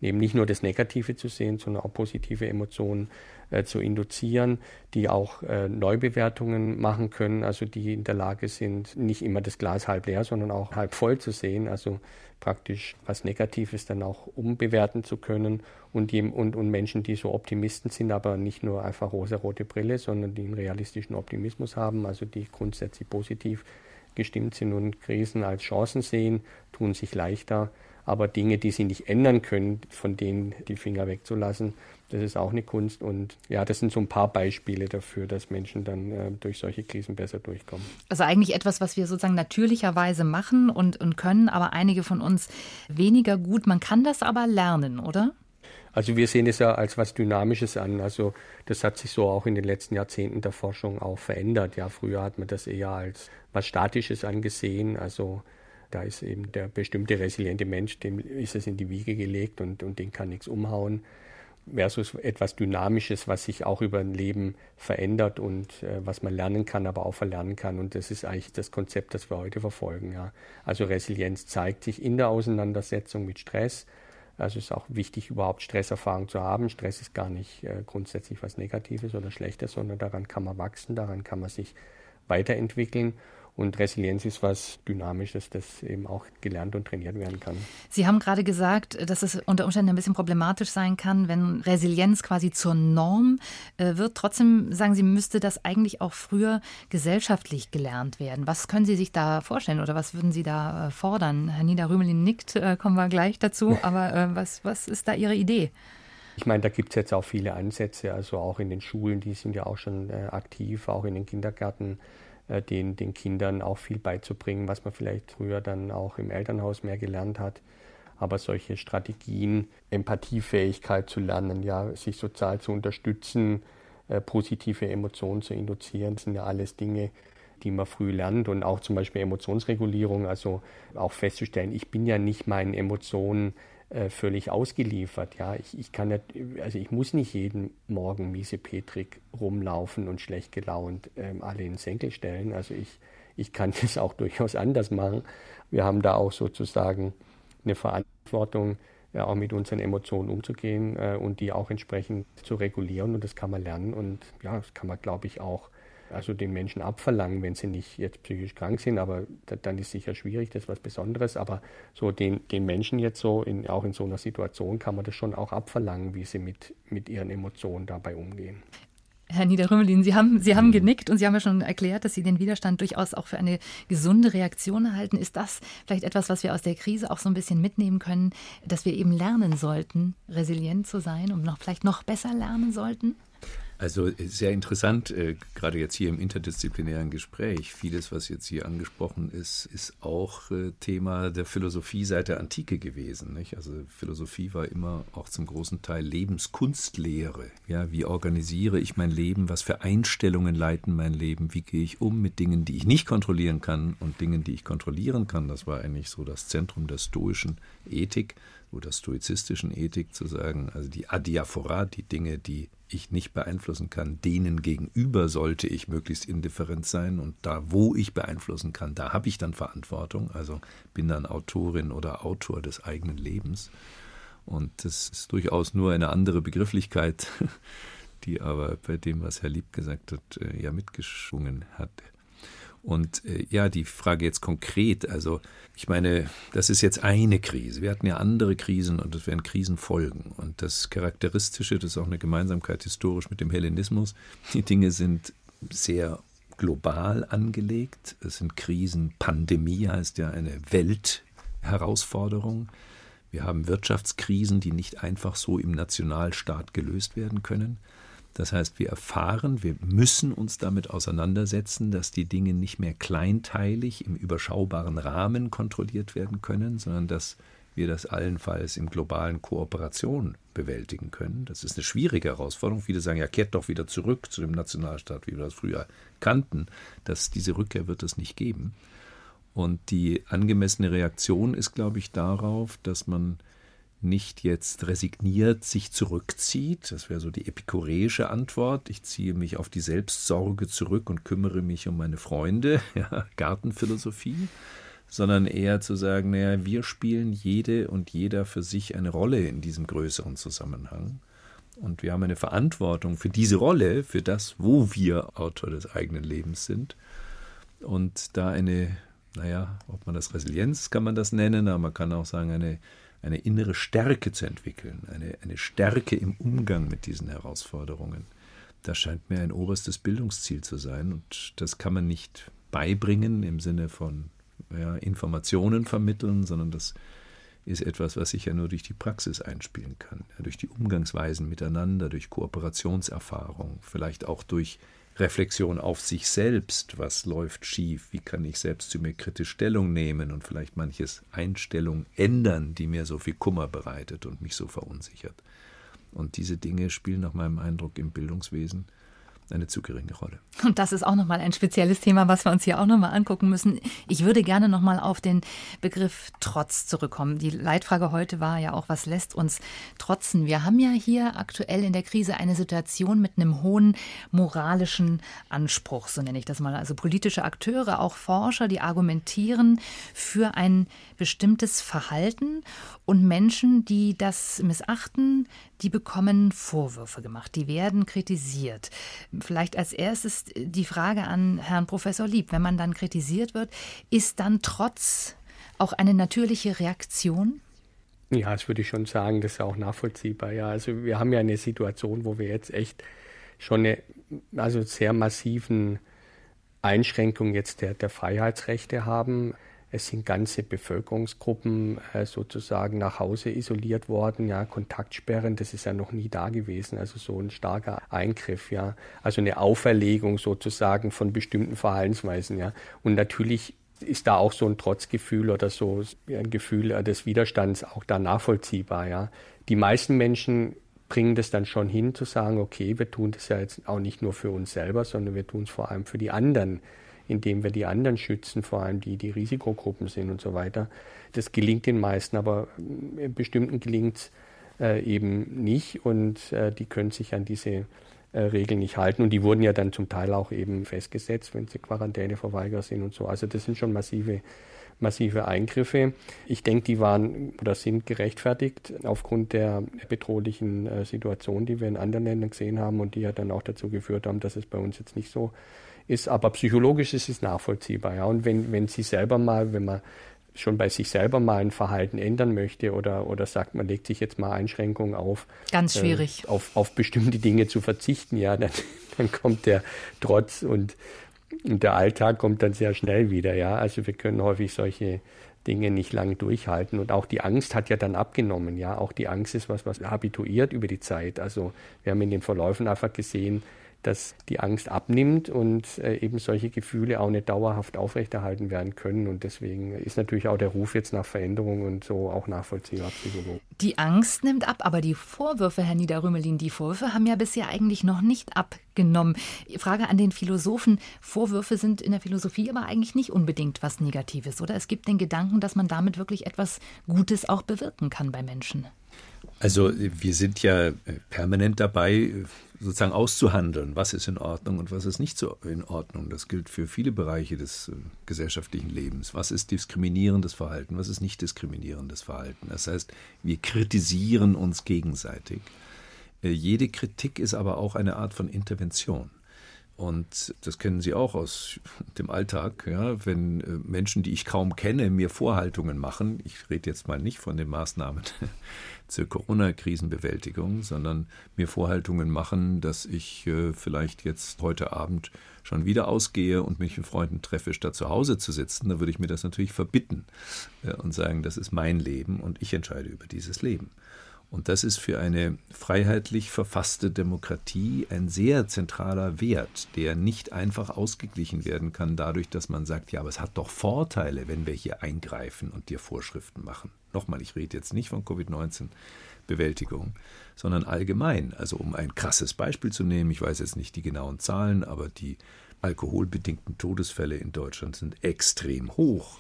eben nicht nur das Negative zu sehen, sondern auch positive Emotionen äh, zu induzieren, die auch äh, Neubewertungen machen können, also die in der Lage sind, nicht immer das Glas halb leer, sondern auch halb voll zu sehen, also praktisch was Negatives dann auch umbewerten zu können und, die, und, und Menschen, die so Optimisten sind, aber nicht nur einfach rosa-rote Brille, sondern die einen realistischen Optimismus haben, also die grundsätzlich positiv gestimmt sind und Krisen als Chancen sehen, tun sich leichter aber Dinge, die sie nicht ändern können, von denen die Finger wegzulassen, das ist auch eine Kunst. Und ja, das sind so ein paar Beispiele dafür, dass Menschen dann äh, durch solche Krisen besser durchkommen. Also eigentlich etwas, was wir sozusagen natürlicherweise machen und, und können, aber einige von uns weniger gut. Man kann das aber lernen, oder? Also wir sehen es ja als was Dynamisches an. Also das hat sich so auch in den letzten Jahrzehnten der Forschung auch verändert. Ja, früher hat man das eher als was Statisches angesehen. Also da ist eben der bestimmte resiliente Mensch, dem ist es in die Wiege gelegt und, und den kann nichts umhauen. Versus etwas Dynamisches, was sich auch über ein Leben verändert und äh, was man lernen kann, aber auch verlernen kann. Und das ist eigentlich das Konzept, das wir heute verfolgen. Ja. Also Resilienz zeigt sich in der Auseinandersetzung mit Stress. Also es ist auch wichtig, überhaupt Stresserfahrung zu haben. Stress ist gar nicht äh, grundsätzlich was Negatives oder Schlechtes, sondern daran kann man wachsen, daran kann man sich weiterentwickeln. Und Resilienz ist was Dynamisches, das eben auch gelernt und trainiert werden kann. Sie haben gerade gesagt, dass es unter Umständen ein bisschen problematisch sein kann, wenn Resilienz quasi zur Norm äh, wird. Trotzdem sagen Sie, müsste das eigentlich auch früher gesellschaftlich gelernt werden. Was können Sie sich da vorstellen oder was würden Sie da äh, fordern? Herr Niederrümelin nickt, äh, kommen wir gleich dazu. Aber was, was ist da Ihre Idee? Ich meine, da gibt es jetzt auch viele Ansätze, also auch in den Schulen, die sind ja auch schon äh, aktiv, auch in den Kindergärten den, den Kindern auch viel beizubringen, was man vielleicht früher dann auch im Elternhaus mehr gelernt hat. Aber solche Strategien, Empathiefähigkeit zu lernen, ja, sich sozial zu unterstützen, äh, positive Emotionen zu induzieren, sind ja alles Dinge, die man früh lernt und auch zum Beispiel Emotionsregulierung, also auch festzustellen, ich bin ja nicht meinen Emotionen äh, völlig ausgeliefert. Ja, ich, ich kann nicht, also ich muss nicht jeden Morgen miesepetrig rumlaufen und schlecht gelaunt ähm, alle in den Senkel stellen. Also ich, ich kann das auch durchaus anders machen. Wir haben da auch sozusagen eine Verantwortung, ja, auch mit unseren Emotionen umzugehen äh, und die auch entsprechend zu regulieren. Und das kann man lernen und ja, das kann man, glaube ich, auch also den Menschen abverlangen, wenn sie nicht jetzt psychisch krank sind, aber dann ist sicher schwierig, das ist was Besonderes, aber so den, den Menschen jetzt so, in, auch in so einer Situation kann man das schon auch abverlangen, wie sie mit, mit ihren Emotionen dabei umgehen. Herr Niederrümmelin, Sie haben, Sie haben mhm. genickt und Sie haben ja schon erklärt, dass Sie den Widerstand durchaus auch für eine gesunde Reaktion halten. Ist das vielleicht etwas, was wir aus der Krise auch so ein bisschen mitnehmen können, dass wir eben lernen sollten, resilient zu sein und noch vielleicht noch besser lernen sollten? Also äh, sehr interessant, äh, gerade jetzt hier im interdisziplinären Gespräch. Vieles, was jetzt hier angesprochen ist, ist auch äh, Thema der Philosophie seit der Antike gewesen. Nicht? Also Philosophie war immer auch zum großen Teil Lebenskunstlehre. Ja, wie organisiere ich mein Leben? Was für Einstellungen leiten mein Leben? Wie gehe ich um mit Dingen, die ich nicht kontrollieren kann und Dingen, die ich kontrollieren kann? Das war eigentlich so das Zentrum der stoischen Ethik oder stoizistischen Ethik zu sagen, also die Adiaphora, die Dinge, die ich nicht beeinflussen kann, denen gegenüber sollte ich möglichst indifferent sein und da, wo ich beeinflussen kann, da habe ich dann Verantwortung, also bin dann Autorin oder Autor des eigenen Lebens. Und das ist durchaus nur eine andere Begrifflichkeit, die aber bei dem, was Herr Lieb gesagt hat, äh, ja mitgeschwungen hat. Und äh, ja, die Frage jetzt konkret, also ich meine, das ist jetzt eine Krise. Wir hatten ja andere Krisen und es werden Krisenfolgen. Und das Charakteristische, das ist auch eine Gemeinsamkeit historisch mit dem Hellenismus, die Dinge sind sehr global angelegt. Es sind Krisen, Pandemie heißt ja eine Weltherausforderung. Wir haben Wirtschaftskrisen, die nicht einfach so im Nationalstaat gelöst werden können. Das heißt, wir erfahren, wir müssen uns damit auseinandersetzen, dass die Dinge nicht mehr kleinteilig im überschaubaren Rahmen kontrolliert werden können, sondern dass wir das allenfalls im globalen Kooperation bewältigen können. Das ist eine schwierige Herausforderung. Viele sagen, ja, kehrt doch wieder zurück zu dem Nationalstaat, wie wir das früher kannten. Dass diese Rückkehr wird es nicht geben. Und die angemessene Reaktion ist, glaube ich, darauf, dass man nicht jetzt resigniert sich zurückzieht. Das wäre so die epikureische Antwort. Ich ziehe mich auf die Selbstsorge zurück und kümmere mich um meine Freunde. Ja, Gartenphilosophie sondern eher zu sagen, naja, wir spielen jede und jeder für sich eine Rolle in diesem größeren Zusammenhang. Und wir haben eine Verantwortung für diese Rolle, für das, wo wir Autor des eigenen Lebens sind. Und da eine, naja, ob man das Resilienz kann man das nennen, aber man kann auch sagen, eine, eine innere Stärke zu entwickeln, eine, eine Stärke im Umgang mit diesen Herausforderungen. Das scheint mir ein oberstes Bildungsziel zu sein. Und das kann man nicht beibringen im Sinne von ja, Informationen vermitteln, sondern das ist etwas, was sich ja nur durch die Praxis einspielen kann, ja, durch die Umgangsweisen miteinander, durch Kooperationserfahrung, vielleicht auch durch Reflexion auf sich selbst, was läuft schief, wie kann ich selbst zu mir kritisch Stellung nehmen und vielleicht manches Einstellung ändern, die mir so viel Kummer bereitet und mich so verunsichert. Und diese Dinge spielen nach meinem Eindruck im Bildungswesen eine zu geringe Rolle. Und das ist auch nochmal ein spezielles Thema, was wir uns hier auch nochmal angucken müssen. Ich würde gerne nochmal auf den Begriff Trotz zurückkommen. Die Leitfrage heute war ja auch, was lässt uns trotzen? Wir haben ja hier aktuell in der Krise eine Situation mit einem hohen moralischen Anspruch, so nenne ich das mal. Also politische Akteure, auch Forscher, die argumentieren für ein bestimmtes Verhalten und Menschen, die das missachten, die bekommen Vorwürfe gemacht, die werden kritisiert. Vielleicht als erstes die Frage an Herrn Professor Lieb, wenn man dann kritisiert wird, ist dann trotz auch eine natürliche Reaktion? Ja, das würde ich schon sagen, das ist auch nachvollziehbar. Ja, also wir haben ja eine Situation, wo wir jetzt echt schon eine also sehr massiven Einschränkung jetzt der, der Freiheitsrechte haben. Es sind ganze Bevölkerungsgruppen äh, sozusagen nach Hause isoliert worden, ja, Kontaktsperren, das ist ja noch nie da gewesen, also so ein starker Eingriff, ja, also eine Auferlegung sozusagen von bestimmten Verhaltensweisen, ja. Und natürlich ist da auch so ein Trotzgefühl oder so ein Gefühl äh, des Widerstands auch da nachvollziehbar, ja. Die meisten Menschen bringen das dann schon hin zu sagen, okay, wir tun das ja jetzt auch nicht nur für uns selber, sondern wir tun es vor allem für die anderen indem wir die anderen schützen, vor allem die, die Risikogruppen sind und so weiter. Das gelingt den meisten, aber in bestimmten gelingt es äh, eben nicht und äh, die können sich an diese äh, Regeln nicht halten und die wurden ja dann zum Teil auch eben festgesetzt, wenn sie Quarantäneverweigerer sind und so. Also das sind schon massive massive Eingriffe. Ich denke, die waren oder sind gerechtfertigt aufgrund der bedrohlichen äh, Situation, die wir in anderen Ländern gesehen haben und die ja dann auch dazu geführt haben, dass es bei uns jetzt nicht so ist, aber psychologisch ist es nachvollziehbar. Ja. Und wenn, wenn Sie selber mal, wenn man schon bei sich selber mal ein Verhalten ändern möchte oder, oder sagt, man legt sich jetzt mal Einschränkungen auf. Ganz äh, schwierig. Äh, auf, auf bestimmte Dinge zu verzichten, ja, dann, dann kommt der Trotz und, und der Alltag kommt dann sehr schnell wieder, ja. Also wir können häufig solche Dinge nicht lange durchhalten. Und auch die Angst hat ja dann abgenommen, ja. Auch die Angst ist was, was habituiert über die Zeit. Also wir haben in den Verläufen einfach gesehen, dass die Angst abnimmt und äh, eben solche Gefühle auch nicht dauerhaft aufrechterhalten werden können. Und deswegen ist natürlich auch der Ruf jetzt nach Veränderung und so auch nachvollziehbar psychologisch. Die Angst nimmt ab, aber die Vorwürfe, Herr Niederrümelin, die Vorwürfe haben ja bisher eigentlich noch nicht abgenommen. Frage an den Philosophen. Vorwürfe sind in der Philosophie aber eigentlich nicht unbedingt was Negatives, oder? Es gibt den Gedanken, dass man damit wirklich etwas Gutes auch bewirken kann bei Menschen. Also wir sind ja permanent dabei, sozusagen auszuhandeln, was ist in Ordnung und was ist nicht so in Ordnung. Das gilt für viele Bereiche des äh, gesellschaftlichen Lebens. Was ist diskriminierendes Verhalten, was ist nicht diskriminierendes Verhalten. Das heißt, wir kritisieren uns gegenseitig. Äh, jede Kritik ist aber auch eine Art von Intervention. Und das kennen Sie auch aus dem Alltag, ja, wenn äh, Menschen, die ich kaum kenne, mir Vorhaltungen machen. Ich rede jetzt mal nicht von den Maßnahmen zur Corona-Krisenbewältigung, sondern mir Vorhaltungen machen, dass ich äh, vielleicht jetzt heute Abend schon wieder ausgehe und mich mit Freunden treffe, statt zu Hause zu sitzen, dann würde ich mir das natürlich verbitten äh, und sagen, das ist mein Leben und ich entscheide über dieses Leben. Und das ist für eine freiheitlich verfasste Demokratie ein sehr zentraler Wert, der nicht einfach ausgeglichen werden kann dadurch, dass man sagt, ja, aber es hat doch Vorteile, wenn wir hier eingreifen und dir Vorschriften machen. Nochmal, ich rede jetzt nicht von Covid-19-Bewältigung, sondern allgemein. Also um ein krasses Beispiel zu nehmen, ich weiß jetzt nicht die genauen Zahlen, aber die alkoholbedingten Todesfälle in Deutschland sind extrem hoch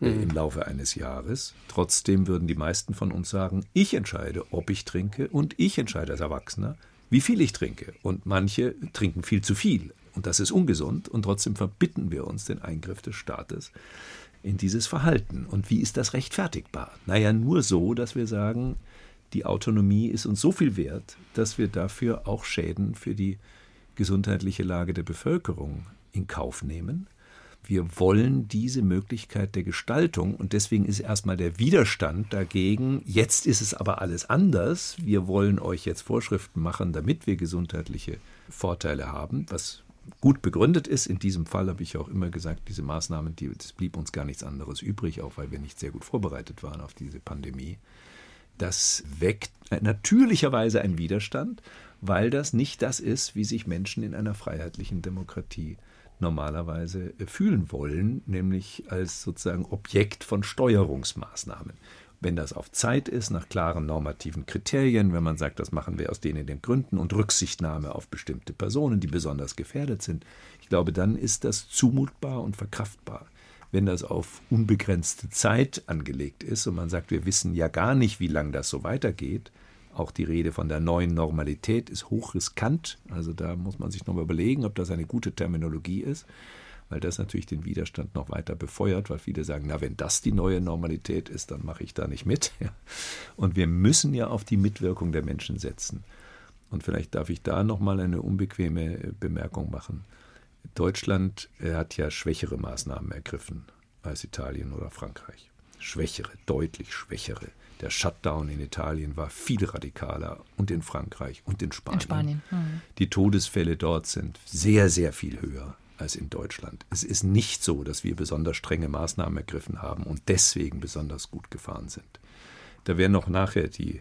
mhm. im Laufe eines Jahres. Trotzdem würden die meisten von uns sagen, ich entscheide, ob ich trinke und ich entscheide als Erwachsener, wie viel ich trinke. Und manche trinken viel zu viel. Und das ist ungesund. Und trotzdem verbitten wir uns den Eingriff des Staates in dieses Verhalten. Und wie ist das rechtfertigbar? Naja, nur so, dass wir sagen, die Autonomie ist uns so viel wert, dass wir dafür auch Schäden für die gesundheitliche Lage der Bevölkerung in Kauf nehmen. Wir wollen diese Möglichkeit der Gestaltung und deswegen ist erstmal der Widerstand dagegen, jetzt ist es aber alles anders, wir wollen euch jetzt Vorschriften machen, damit wir gesundheitliche Vorteile haben, was gut begründet ist. In diesem Fall habe ich auch immer gesagt, diese Maßnahmen, die, das blieb uns gar nichts anderes übrig, auch weil wir nicht sehr gut vorbereitet waren auf diese Pandemie. Das weckt natürlicherweise einen Widerstand, weil das nicht das ist, wie sich Menschen in einer freiheitlichen Demokratie normalerweise fühlen wollen, nämlich als sozusagen Objekt von Steuerungsmaßnahmen. Wenn das auf Zeit ist, nach klaren normativen Kriterien, wenn man sagt, das machen wir aus denen den Gründen und Rücksichtnahme auf bestimmte Personen, die besonders gefährdet sind, ich glaube, dann ist das zumutbar und verkraftbar. Wenn das auf unbegrenzte Zeit angelegt ist und man sagt, wir wissen ja gar nicht, wie lange das so weitergeht, auch die Rede von der neuen Normalität ist hochriskant. Also da muss man sich nochmal überlegen, ob das eine gute Terminologie ist, weil das natürlich den Widerstand noch weiter befeuert, weil viele sagen, na, wenn das die neue Normalität ist, dann mache ich da nicht mit. Und wir müssen ja auf die Mitwirkung der Menschen setzen. Und vielleicht darf ich da nochmal eine unbequeme Bemerkung machen. Deutschland äh, hat ja schwächere Maßnahmen ergriffen als Italien oder Frankreich. Schwächere, deutlich schwächere. Der Shutdown in Italien war viel radikaler und in Frankreich und in Spanien. In Spanien. Mhm. Die Todesfälle dort sind sehr, sehr viel höher als in Deutschland. Es ist nicht so, dass wir besonders strenge Maßnahmen ergriffen haben und deswegen besonders gut gefahren sind. Da werden noch nachher die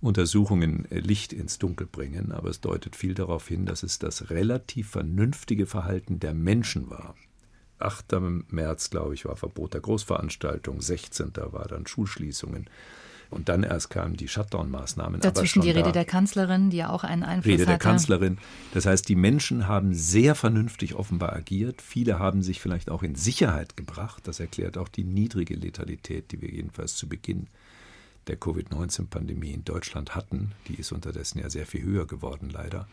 Untersuchungen Licht ins Dunkel bringen, aber es deutet viel darauf hin, dass es das relativ vernünftige Verhalten der Menschen war. 8. März, glaube ich, war Verbot der Großveranstaltung, 16. war dann Schulschließungen. Und dann erst kamen die Shutdown-Maßnahmen. Dazwischen die Rede da. der Kanzlerin, die ja auch einen Einfluss Rede hatte. der Kanzlerin. Das heißt, die Menschen haben sehr vernünftig offenbar agiert. Viele haben sich vielleicht auch in Sicherheit gebracht. Das erklärt auch die niedrige Letalität, die wir jedenfalls zu Beginn der Covid-19-Pandemie in Deutschland hatten. Die ist unterdessen ja sehr viel höher geworden, leider.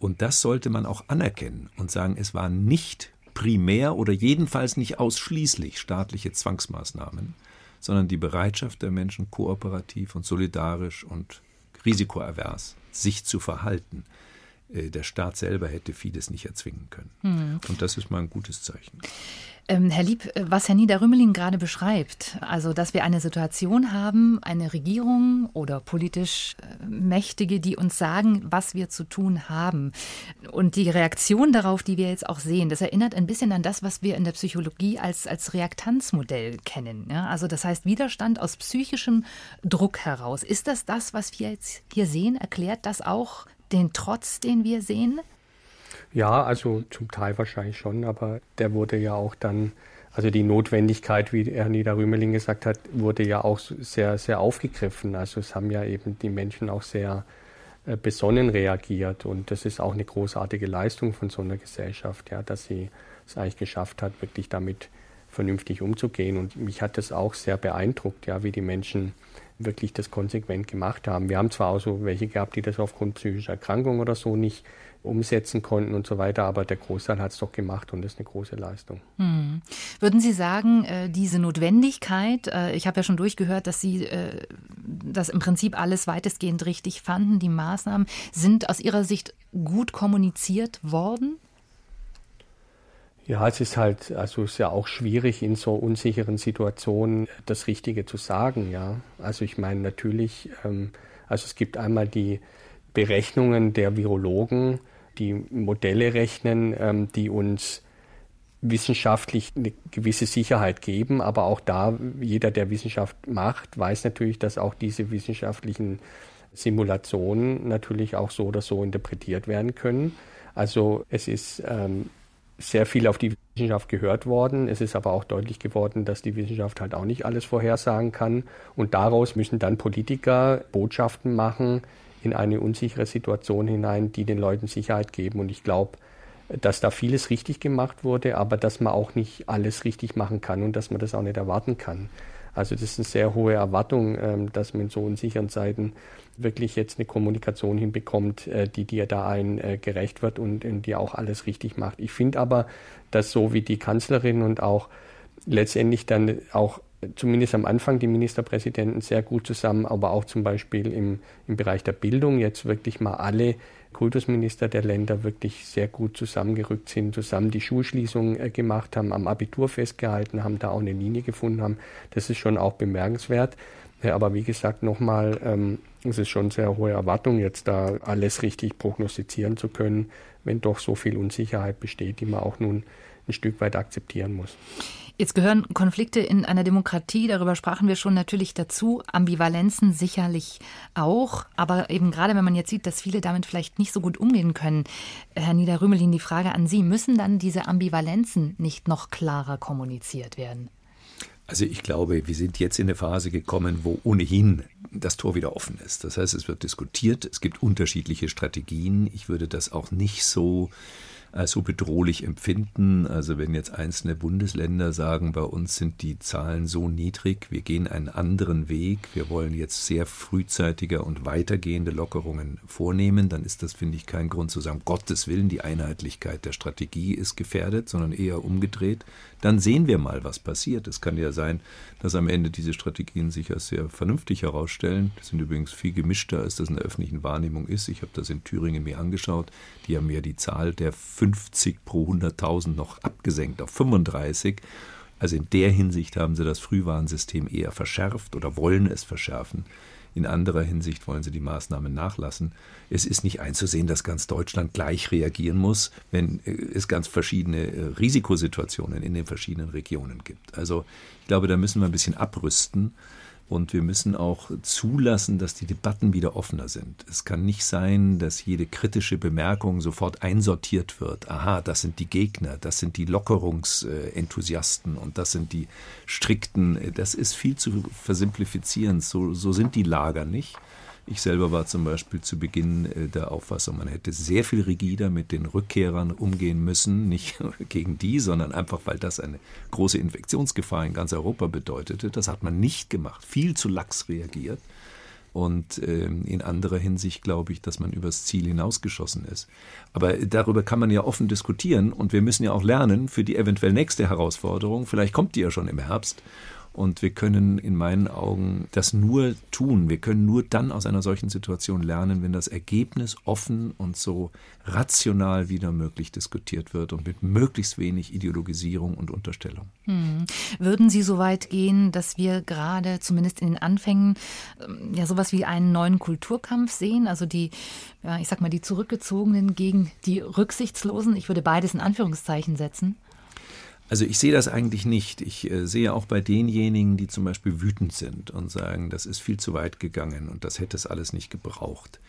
Und das sollte man auch anerkennen und sagen, es waren nicht primär oder jedenfalls nicht ausschließlich staatliche Zwangsmaßnahmen, sondern die Bereitschaft der Menschen, kooperativ und solidarisch und risikoavers sich zu verhalten. Äh, der Staat selber hätte vieles nicht erzwingen können. Mhm. Und das ist mal ein gutes Zeichen. Ähm, Herr Lieb, was Herr Niederrümelin gerade beschreibt, also dass wir eine Situation haben, eine Regierung oder politisch äh, Mächtige, die uns sagen, was wir zu tun haben. Und die Reaktion darauf, die wir jetzt auch sehen, das erinnert ein bisschen an das, was wir in der Psychologie als, als Reaktanzmodell kennen. Ja? Also das heißt Widerstand aus psychischem Druck heraus. Ist das das, was wir jetzt hier sehen? Erklärt das auch den Trotz, den wir sehen? Ja, also zum Teil wahrscheinlich schon, aber der wurde ja auch dann, also die Notwendigkeit, wie Herr Niederrümeling gesagt hat, wurde ja auch sehr, sehr aufgegriffen. Also es haben ja eben die Menschen auch sehr äh, besonnen reagiert und das ist auch eine großartige Leistung von so einer Gesellschaft, ja, dass sie es eigentlich geschafft hat, wirklich damit vernünftig umzugehen. Und mich hat das auch sehr beeindruckt, ja, wie die Menschen wirklich das konsequent gemacht haben. Wir haben zwar auch so welche gehabt, die das aufgrund psychischer Erkrankung oder so nicht umsetzen konnten und so weiter. Aber der Großteil hat es doch gemacht und das ist eine große Leistung. Hm. Würden Sie sagen, äh, diese Notwendigkeit, äh, ich habe ja schon durchgehört, dass Sie äh, das im Prinzip alles weitestgehend richtig fanden, die Maßnahmen, sind aus Ihrer Sicht gut kommuniziert worden? Ja, es ist halt, also es ist ja auch schwierig in so unsicheren Situationen das Richtige zu sagen, ja. Also ich meine natürlich, ähm, also es gibt einmal die Berechnungen der Virologen, die Modelle rechnen, ähm, die uns wissenschaftlich eine gewisse Sicherheit geben, aber auch da, jeder, der Wissenschaft macht, weiß natürlich, dass auch diese wissenschaftlichen Simulationen natürlich auch so oder so interpretiert werden können. Also es ist ähm, sehr viel auf die Wissenschaft gehört worden. Es ist aber auch deutlich geworden, dass die Wissenschaft halt auch nicht alles vorhersagen kann. Und daraus müssen dann Politiker Botschaften machen in eine unsichere Situation hinein, die den Leuten Sicherheit geben. Und ich glaube, dass da vieles richtig gemacht wurde, aber dass man auch nicht alles richtig machen kann und dass man das auch nicht erwarten kann. Also das ist eine sehr hohe Erwartung, ähm, dass man in so unsicheren Zeiten wirklich jetzt eine Kommunikation hinbekommt, äh, die dir da allen äh, gerecht wird und die auch alles richtig macht. Ich finde aber, dass so wie die Kanzlerin und auch letztendlich dann auch zumindest am Anfang die Ministerpräsidenten sehr gut zusammen, aber auch zum Beispiel im, im Bereich der Bildung jetzt wirklich mal alle Kultusminister der Länder wirklich sehr gut zusammengerückt sind, zusammen die Schulschließung äh, gemacht haben, am Abitur festgehalten haben, da auch eine Linie gefunden haben. Das ist schon auch bemerkenswert. Aber wie gesagt, nochmal, ähm, es ist schon sehr hohe Erwartung, jetzt da alles richtig prognostizieren zu können, wenn doch so viel Unsicherheit besteht, die man auch nun ein Stück weit akzeptieren muss. Jetzt gehören Konflikte in einer Demokratie, darüber sprachen wir schon natürlich dazu, Ambivalenzen sicherlich auch, aber eben gerade wenn man jetzt sieht, dass viele damit vielleicht nicht so gut umgehen können, Herr Niederrümelin, die Frage an Sie, müssen dann diese Ambivalenzen nicht noch klarer kommuniziert werden? Also ich glaube, wir sind jetzt in eine Phase gekommen, wo ohnehin das Tor wieder offen ist. Das heißt, es wird diskutiert, es gibt unterschiedliche Strategien. Ich würde das auch nicht so als so bedrohlich empfinden. Also wenn jetzt einzelne Bundesländer sagen, bei uns sind die Zahlen so niedrig, wir gehen einen anderen Weg, wir wollen jetzt sehr frühzeitiger und weitergehende Lockerungen vornehmen, dann ist das, finde ich, kein Grund zu sagen, Gottes Willen, die Einheitlichkeit der Strategie ist gefährdet, sondern eher umgedreht. Dann sehen wir mal, was passiert. Es kann ja sein, dass am Ende diese Strategien sich als sehr vernünftig herausstellen. Die sind übrigens viel gemischter, als das in der öffentlichen Wahrnehmung ist. Ich habe das in Thüringen mir angeschaut. Die haben ja die Zahl der 50 pro 100.000 noch abgesenkt auf 35. Also in der Hinsicht haben sie das Frühwarnsystem eher verschärft oder wollen es verschärfen. In anderer Hinsicht wollen sie die Maßnahmen nachlassen. Es ist nicht einzusehen, dass ganz Deutschland gleich reagieren muss, wenn äh, es ganz verschiedene äh, Risikosituationen in den verschiedenen Regionen gibt. Also ich glaube, da müssen wir ein bisschen abrüsten und wir müssen auch zulassen, dass die Debatten wieder offener sind. Es kann nicht sein, dass jede kritische Bemerkung sofort einsortiert wird. Aha, das sind die Gegner, das sind die Lockerungsenthusiasten und das sind die strikten. Das ist viel zu versimplifizierend. So, so sind die Lager nicht. Ich selber war zum Beispiel zu Beginn äh, der Auffassung, man hätte sehr viel rigider mit den Rückkehrern umgehen müssen, nicht gegen die, sondern einfach, weil das eine große Infektionsgefahr in ganz Europa bedeutete. Das hat man nicht gemacht, viel zu lax reagiert. Und äh, in anderer Hinsicht glaube ich, dass man übers Ziel hinausgeschossen ist. Aber darüber kann man ja offen diskutieren und wir müssen ja auch lernen für die eventuell nächste Herausforderung. Vielleicht kommt die ja schon im Herbst. Und wir können in meinen Augen das nur tun. Wir können nur dann aus einer solchen Situation lernen, wenn das Ergebnis offen und so rational wieder möglich diskutiert wird und mit möglichst wenig Ideologisierung und Unterstellung. Hm. Würden Sie so weit gehen, dass wir gerade zumindest in den Anfängen ähm, ja sowas wie einen neuen Kulturkampf sehen? Also die, ja, ich sag mal, die Zurückgezogenen gegen die Rücksichtslosen? Ich würde beides in Anführungszeichen setzen. Also ich sehe das eigentlich nicht. Ich äh, sehe auch bei denjenigen, die zum Beispiel wütend sind und sagen, das ist viel zu weit gegangen und das hätte es alles nicht gebraucht,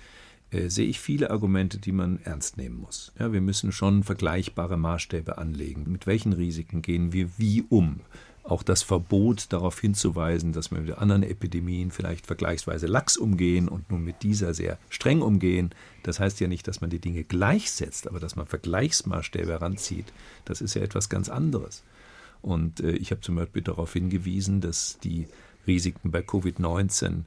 äh, sehe ich viele Argumente, die man ernst nehmen muss. Ja, wir müssen schon vergleichbare Maßstäbe anlegen. Mit welchen Risiken gehen wir wie um? Auch das Verbot darauf hinzuweisen, dass wir mit anderen Epidemien vielleicht vergleichsweise lax umgehen und nun mit dieser sehr streng umgehen. Das heißt ja nicht, dass man die Dinge gleichsetzt, aber dass man Vergleichsmaßstäbe heranzieht. Das ist ja etwas ganz anderes. Und äh, ich habe zum Beispiel darauf hingewiesen, dass die Risiken bei Covid-19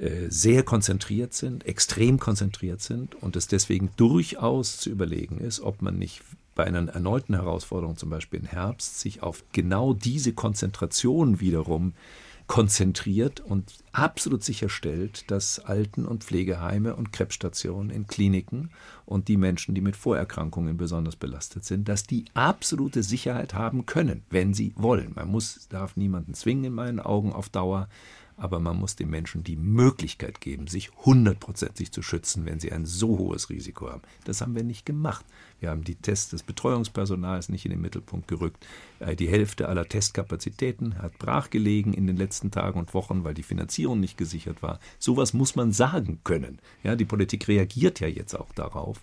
äh, sehr konzentriert sind, extrem konzentriert sind und es deswegen durchaus zu überlegen ist, ob man nicht bei einer erneuten Herausforderung, zum Beispiel im Herbst, sich auf genau diese Konzentration wiederum konzentriert und absolut sicherstellt, dass Alten- und Pflegeheime und Krebsstationen in Kliniken und die Menschen, die mit Vorerkrankungen besonders belastet sind, dass die absolute Sicherheit haben können, wenn sie wollen. Man muss, darf niemanden zwingen in meinen Augen auf Dauer, aber man muss den Menschen die Möglichkeit geben, sich hundertprozentig zu schützen, wenn sie ein so hohes Risiko haben. Das haben wir nicht gemacht. Wir haben die Tests des Betreuungspersonals nicht in den Mittelpunkt gerückt. Äh, die Hälfte aller Testkapazitäten hat brachgelegen in den letzten Tagen und Wochen, weil die Finanzierung nicht gesichert war. Sowas muss man sagen können. Ja, die Politik reagiert ja jetzt auch darauf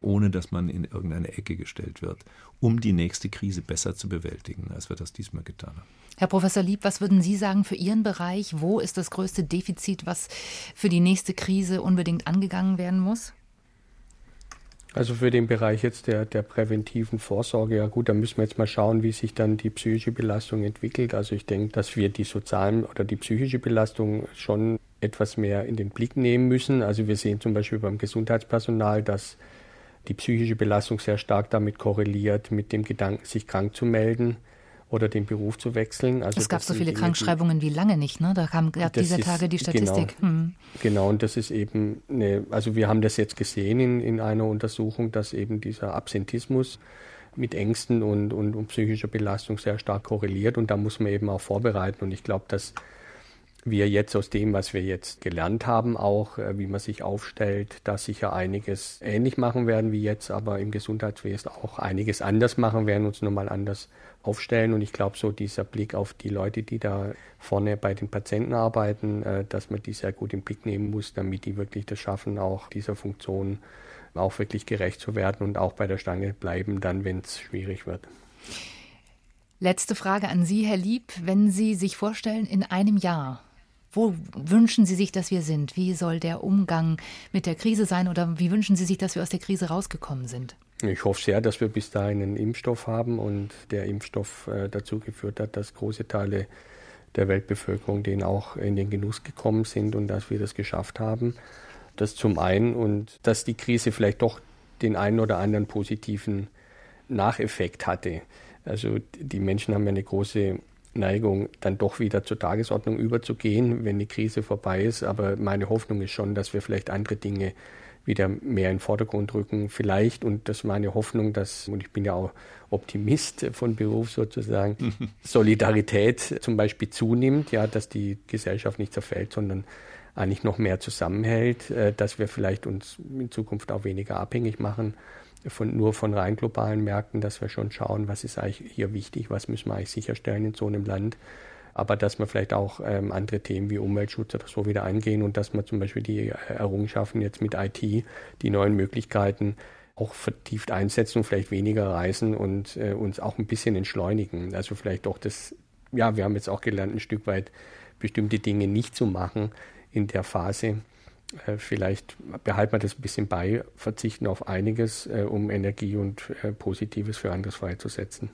ohne dass man in irgendeine Ecke gestellt wird, um die nächste Krise besser zu bewältigen, als wir das diesmal getan haben. Herr Professor Lieb, was würden Sie sagen für Ihren Bereich? Wo ist das größte Defizit, was für die nächste Krise unbedingt angegangen werden muss? Also für den Bereich jetzt der, der präventiven Vorsorge, ja gut, da müssen wir jetzt mal schauen, wie sich dann die psychische Belastung entwickelt. Also ich denke, dass wir die sozialen oder die psychische Belastung schon etwas mehr in den Blick nehmen müssen. Also wir sehen zum Beispiel beim Gesundheitspersonal, dass die psychische Belastung sehr stark damit korreliert, mit dem Gedanken, sich krank zu melden oder den Beruf zu wechseln. Also es gab so viele Dinge, Krankschreibungen wie lange nicht, ne? Da kam gab dieser ist, Tage die genau. Statistik. Genau, hm. genau, und das ist eben eine, also wir haben das jetzt gesehen in, in einer Untersuchung, dass eben dieser Absentismus mit Ängsten und, und, und psychischer Belastung sehr stark korreliert und da muss man eben auch vorbereiten. Und ich glaube, dass wir jetzt aus dem, was wir jetzt gelernt haben, auch äh, wie man sich aufstellt, da sicher einiges ähnlich machen werden wie jetzt, aber im Gesundheitswesen auch einiges anders machen werden, uns nochmal anders aufstellen. Und ich glaube, so dieser Blick auf die Leute, die da vorne bei den Patienten arbeiten, äh, dass man die sehr gut im Blick nehmen muss, damit die wirklich das schaffen, auch dieser Funktion auch wirklich gerecht zu werden und auch bei der Stange bleiben, dann, wenn es schwierig wird. Letzte Frage an Sie, Herr Lieb. Wenn Sie sich vorstellen, in einem Jahr, wo wünschen Sie sich, dass wir sind? Wie soll der Umgang mit der Krise sein oder wie wünschen Sie sich, dass wir aus der Krise rausgekommen sind? Ich hoffe sehr, dass wir bis dahin einen Impfstoff haben und der Impfstoff äh, dazu geführt hat, dass große Teile der Weltbevölkerung den auch in den Genuss gekommen sind und dass wir das geschafft haben. Das zum einen und dass die Krise vielleicht doch den einen oder anderen positiven Nacheffekt hatte. Also die Menschen haben ja eine große Neigung, dann doch wieder zur Tagesordnung überzugehen, wenn die Krise vorbei ist. Aber meine Hoffnung ist schon, dass wir vielleicht andere Dinge wieder mehr in den Vordergrund rücken. Vielleicht, und das ist meine Hoffnung, dass, und ich bin ja auch Optimist von Beruf sozusagen, Solidarität zum Beispiel zunimmt, ja, dass die Gesellschaft nicht zerfällt, sondern eigentlich noch mehr zusammenhält, äh, dass wir vielleicht uns in Zukunft auch weniger abhängig machen von, nur von rein globalen Märkten, dass wir schon schauen, was ist eigentlich hier wichtig, was müssen wir eigentlich sicherstellen in so einem Land. Aber dass wir vielleicht auch ähm, andere Themen wie Umweltschutz oder so wieder eingehen und dass wir zum Beispiel die Errungenschaften jetzt mit IT, die neuen Möglichkeiten auch vertieft einsetzen und vielleicht weniger reisen und äh, uns auch ein bisschen entschleunigen. Also vielleicht auch das, ja, wir haben jetzt auch gelernt, ein Stück weit bestimmte Dinge nicht zu machen in der Phase äh, vielleicht behalten wir das ein bisschen bei, verzichten auf einiges, äh, um Energie und äh, Positives für anderes freizusetzen.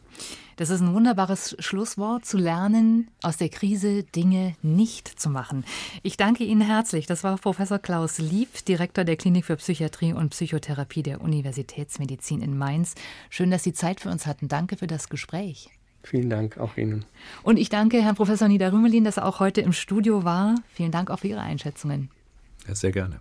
Das ist ein wunderbares Schlusswort, zu lernen, aus der Krise Dinge nicht zu machen. Ich danke Ihnen herzlich. Das war Professor Klaus Lieb, Direktor der Klinik für Psychiatrie und Psychotherapie der Universitätsmedizin in Mainz. Schön, dass Sie Zeit für uns hatten. Danke für das Gespräch. Vielen Dank auch Ihnen. Und ich danke Herrn Professor Niederrümelin, dass er auch heute im Studio war. Vielen Dank auch für Ihre Einschätzungen. Sehr gerne.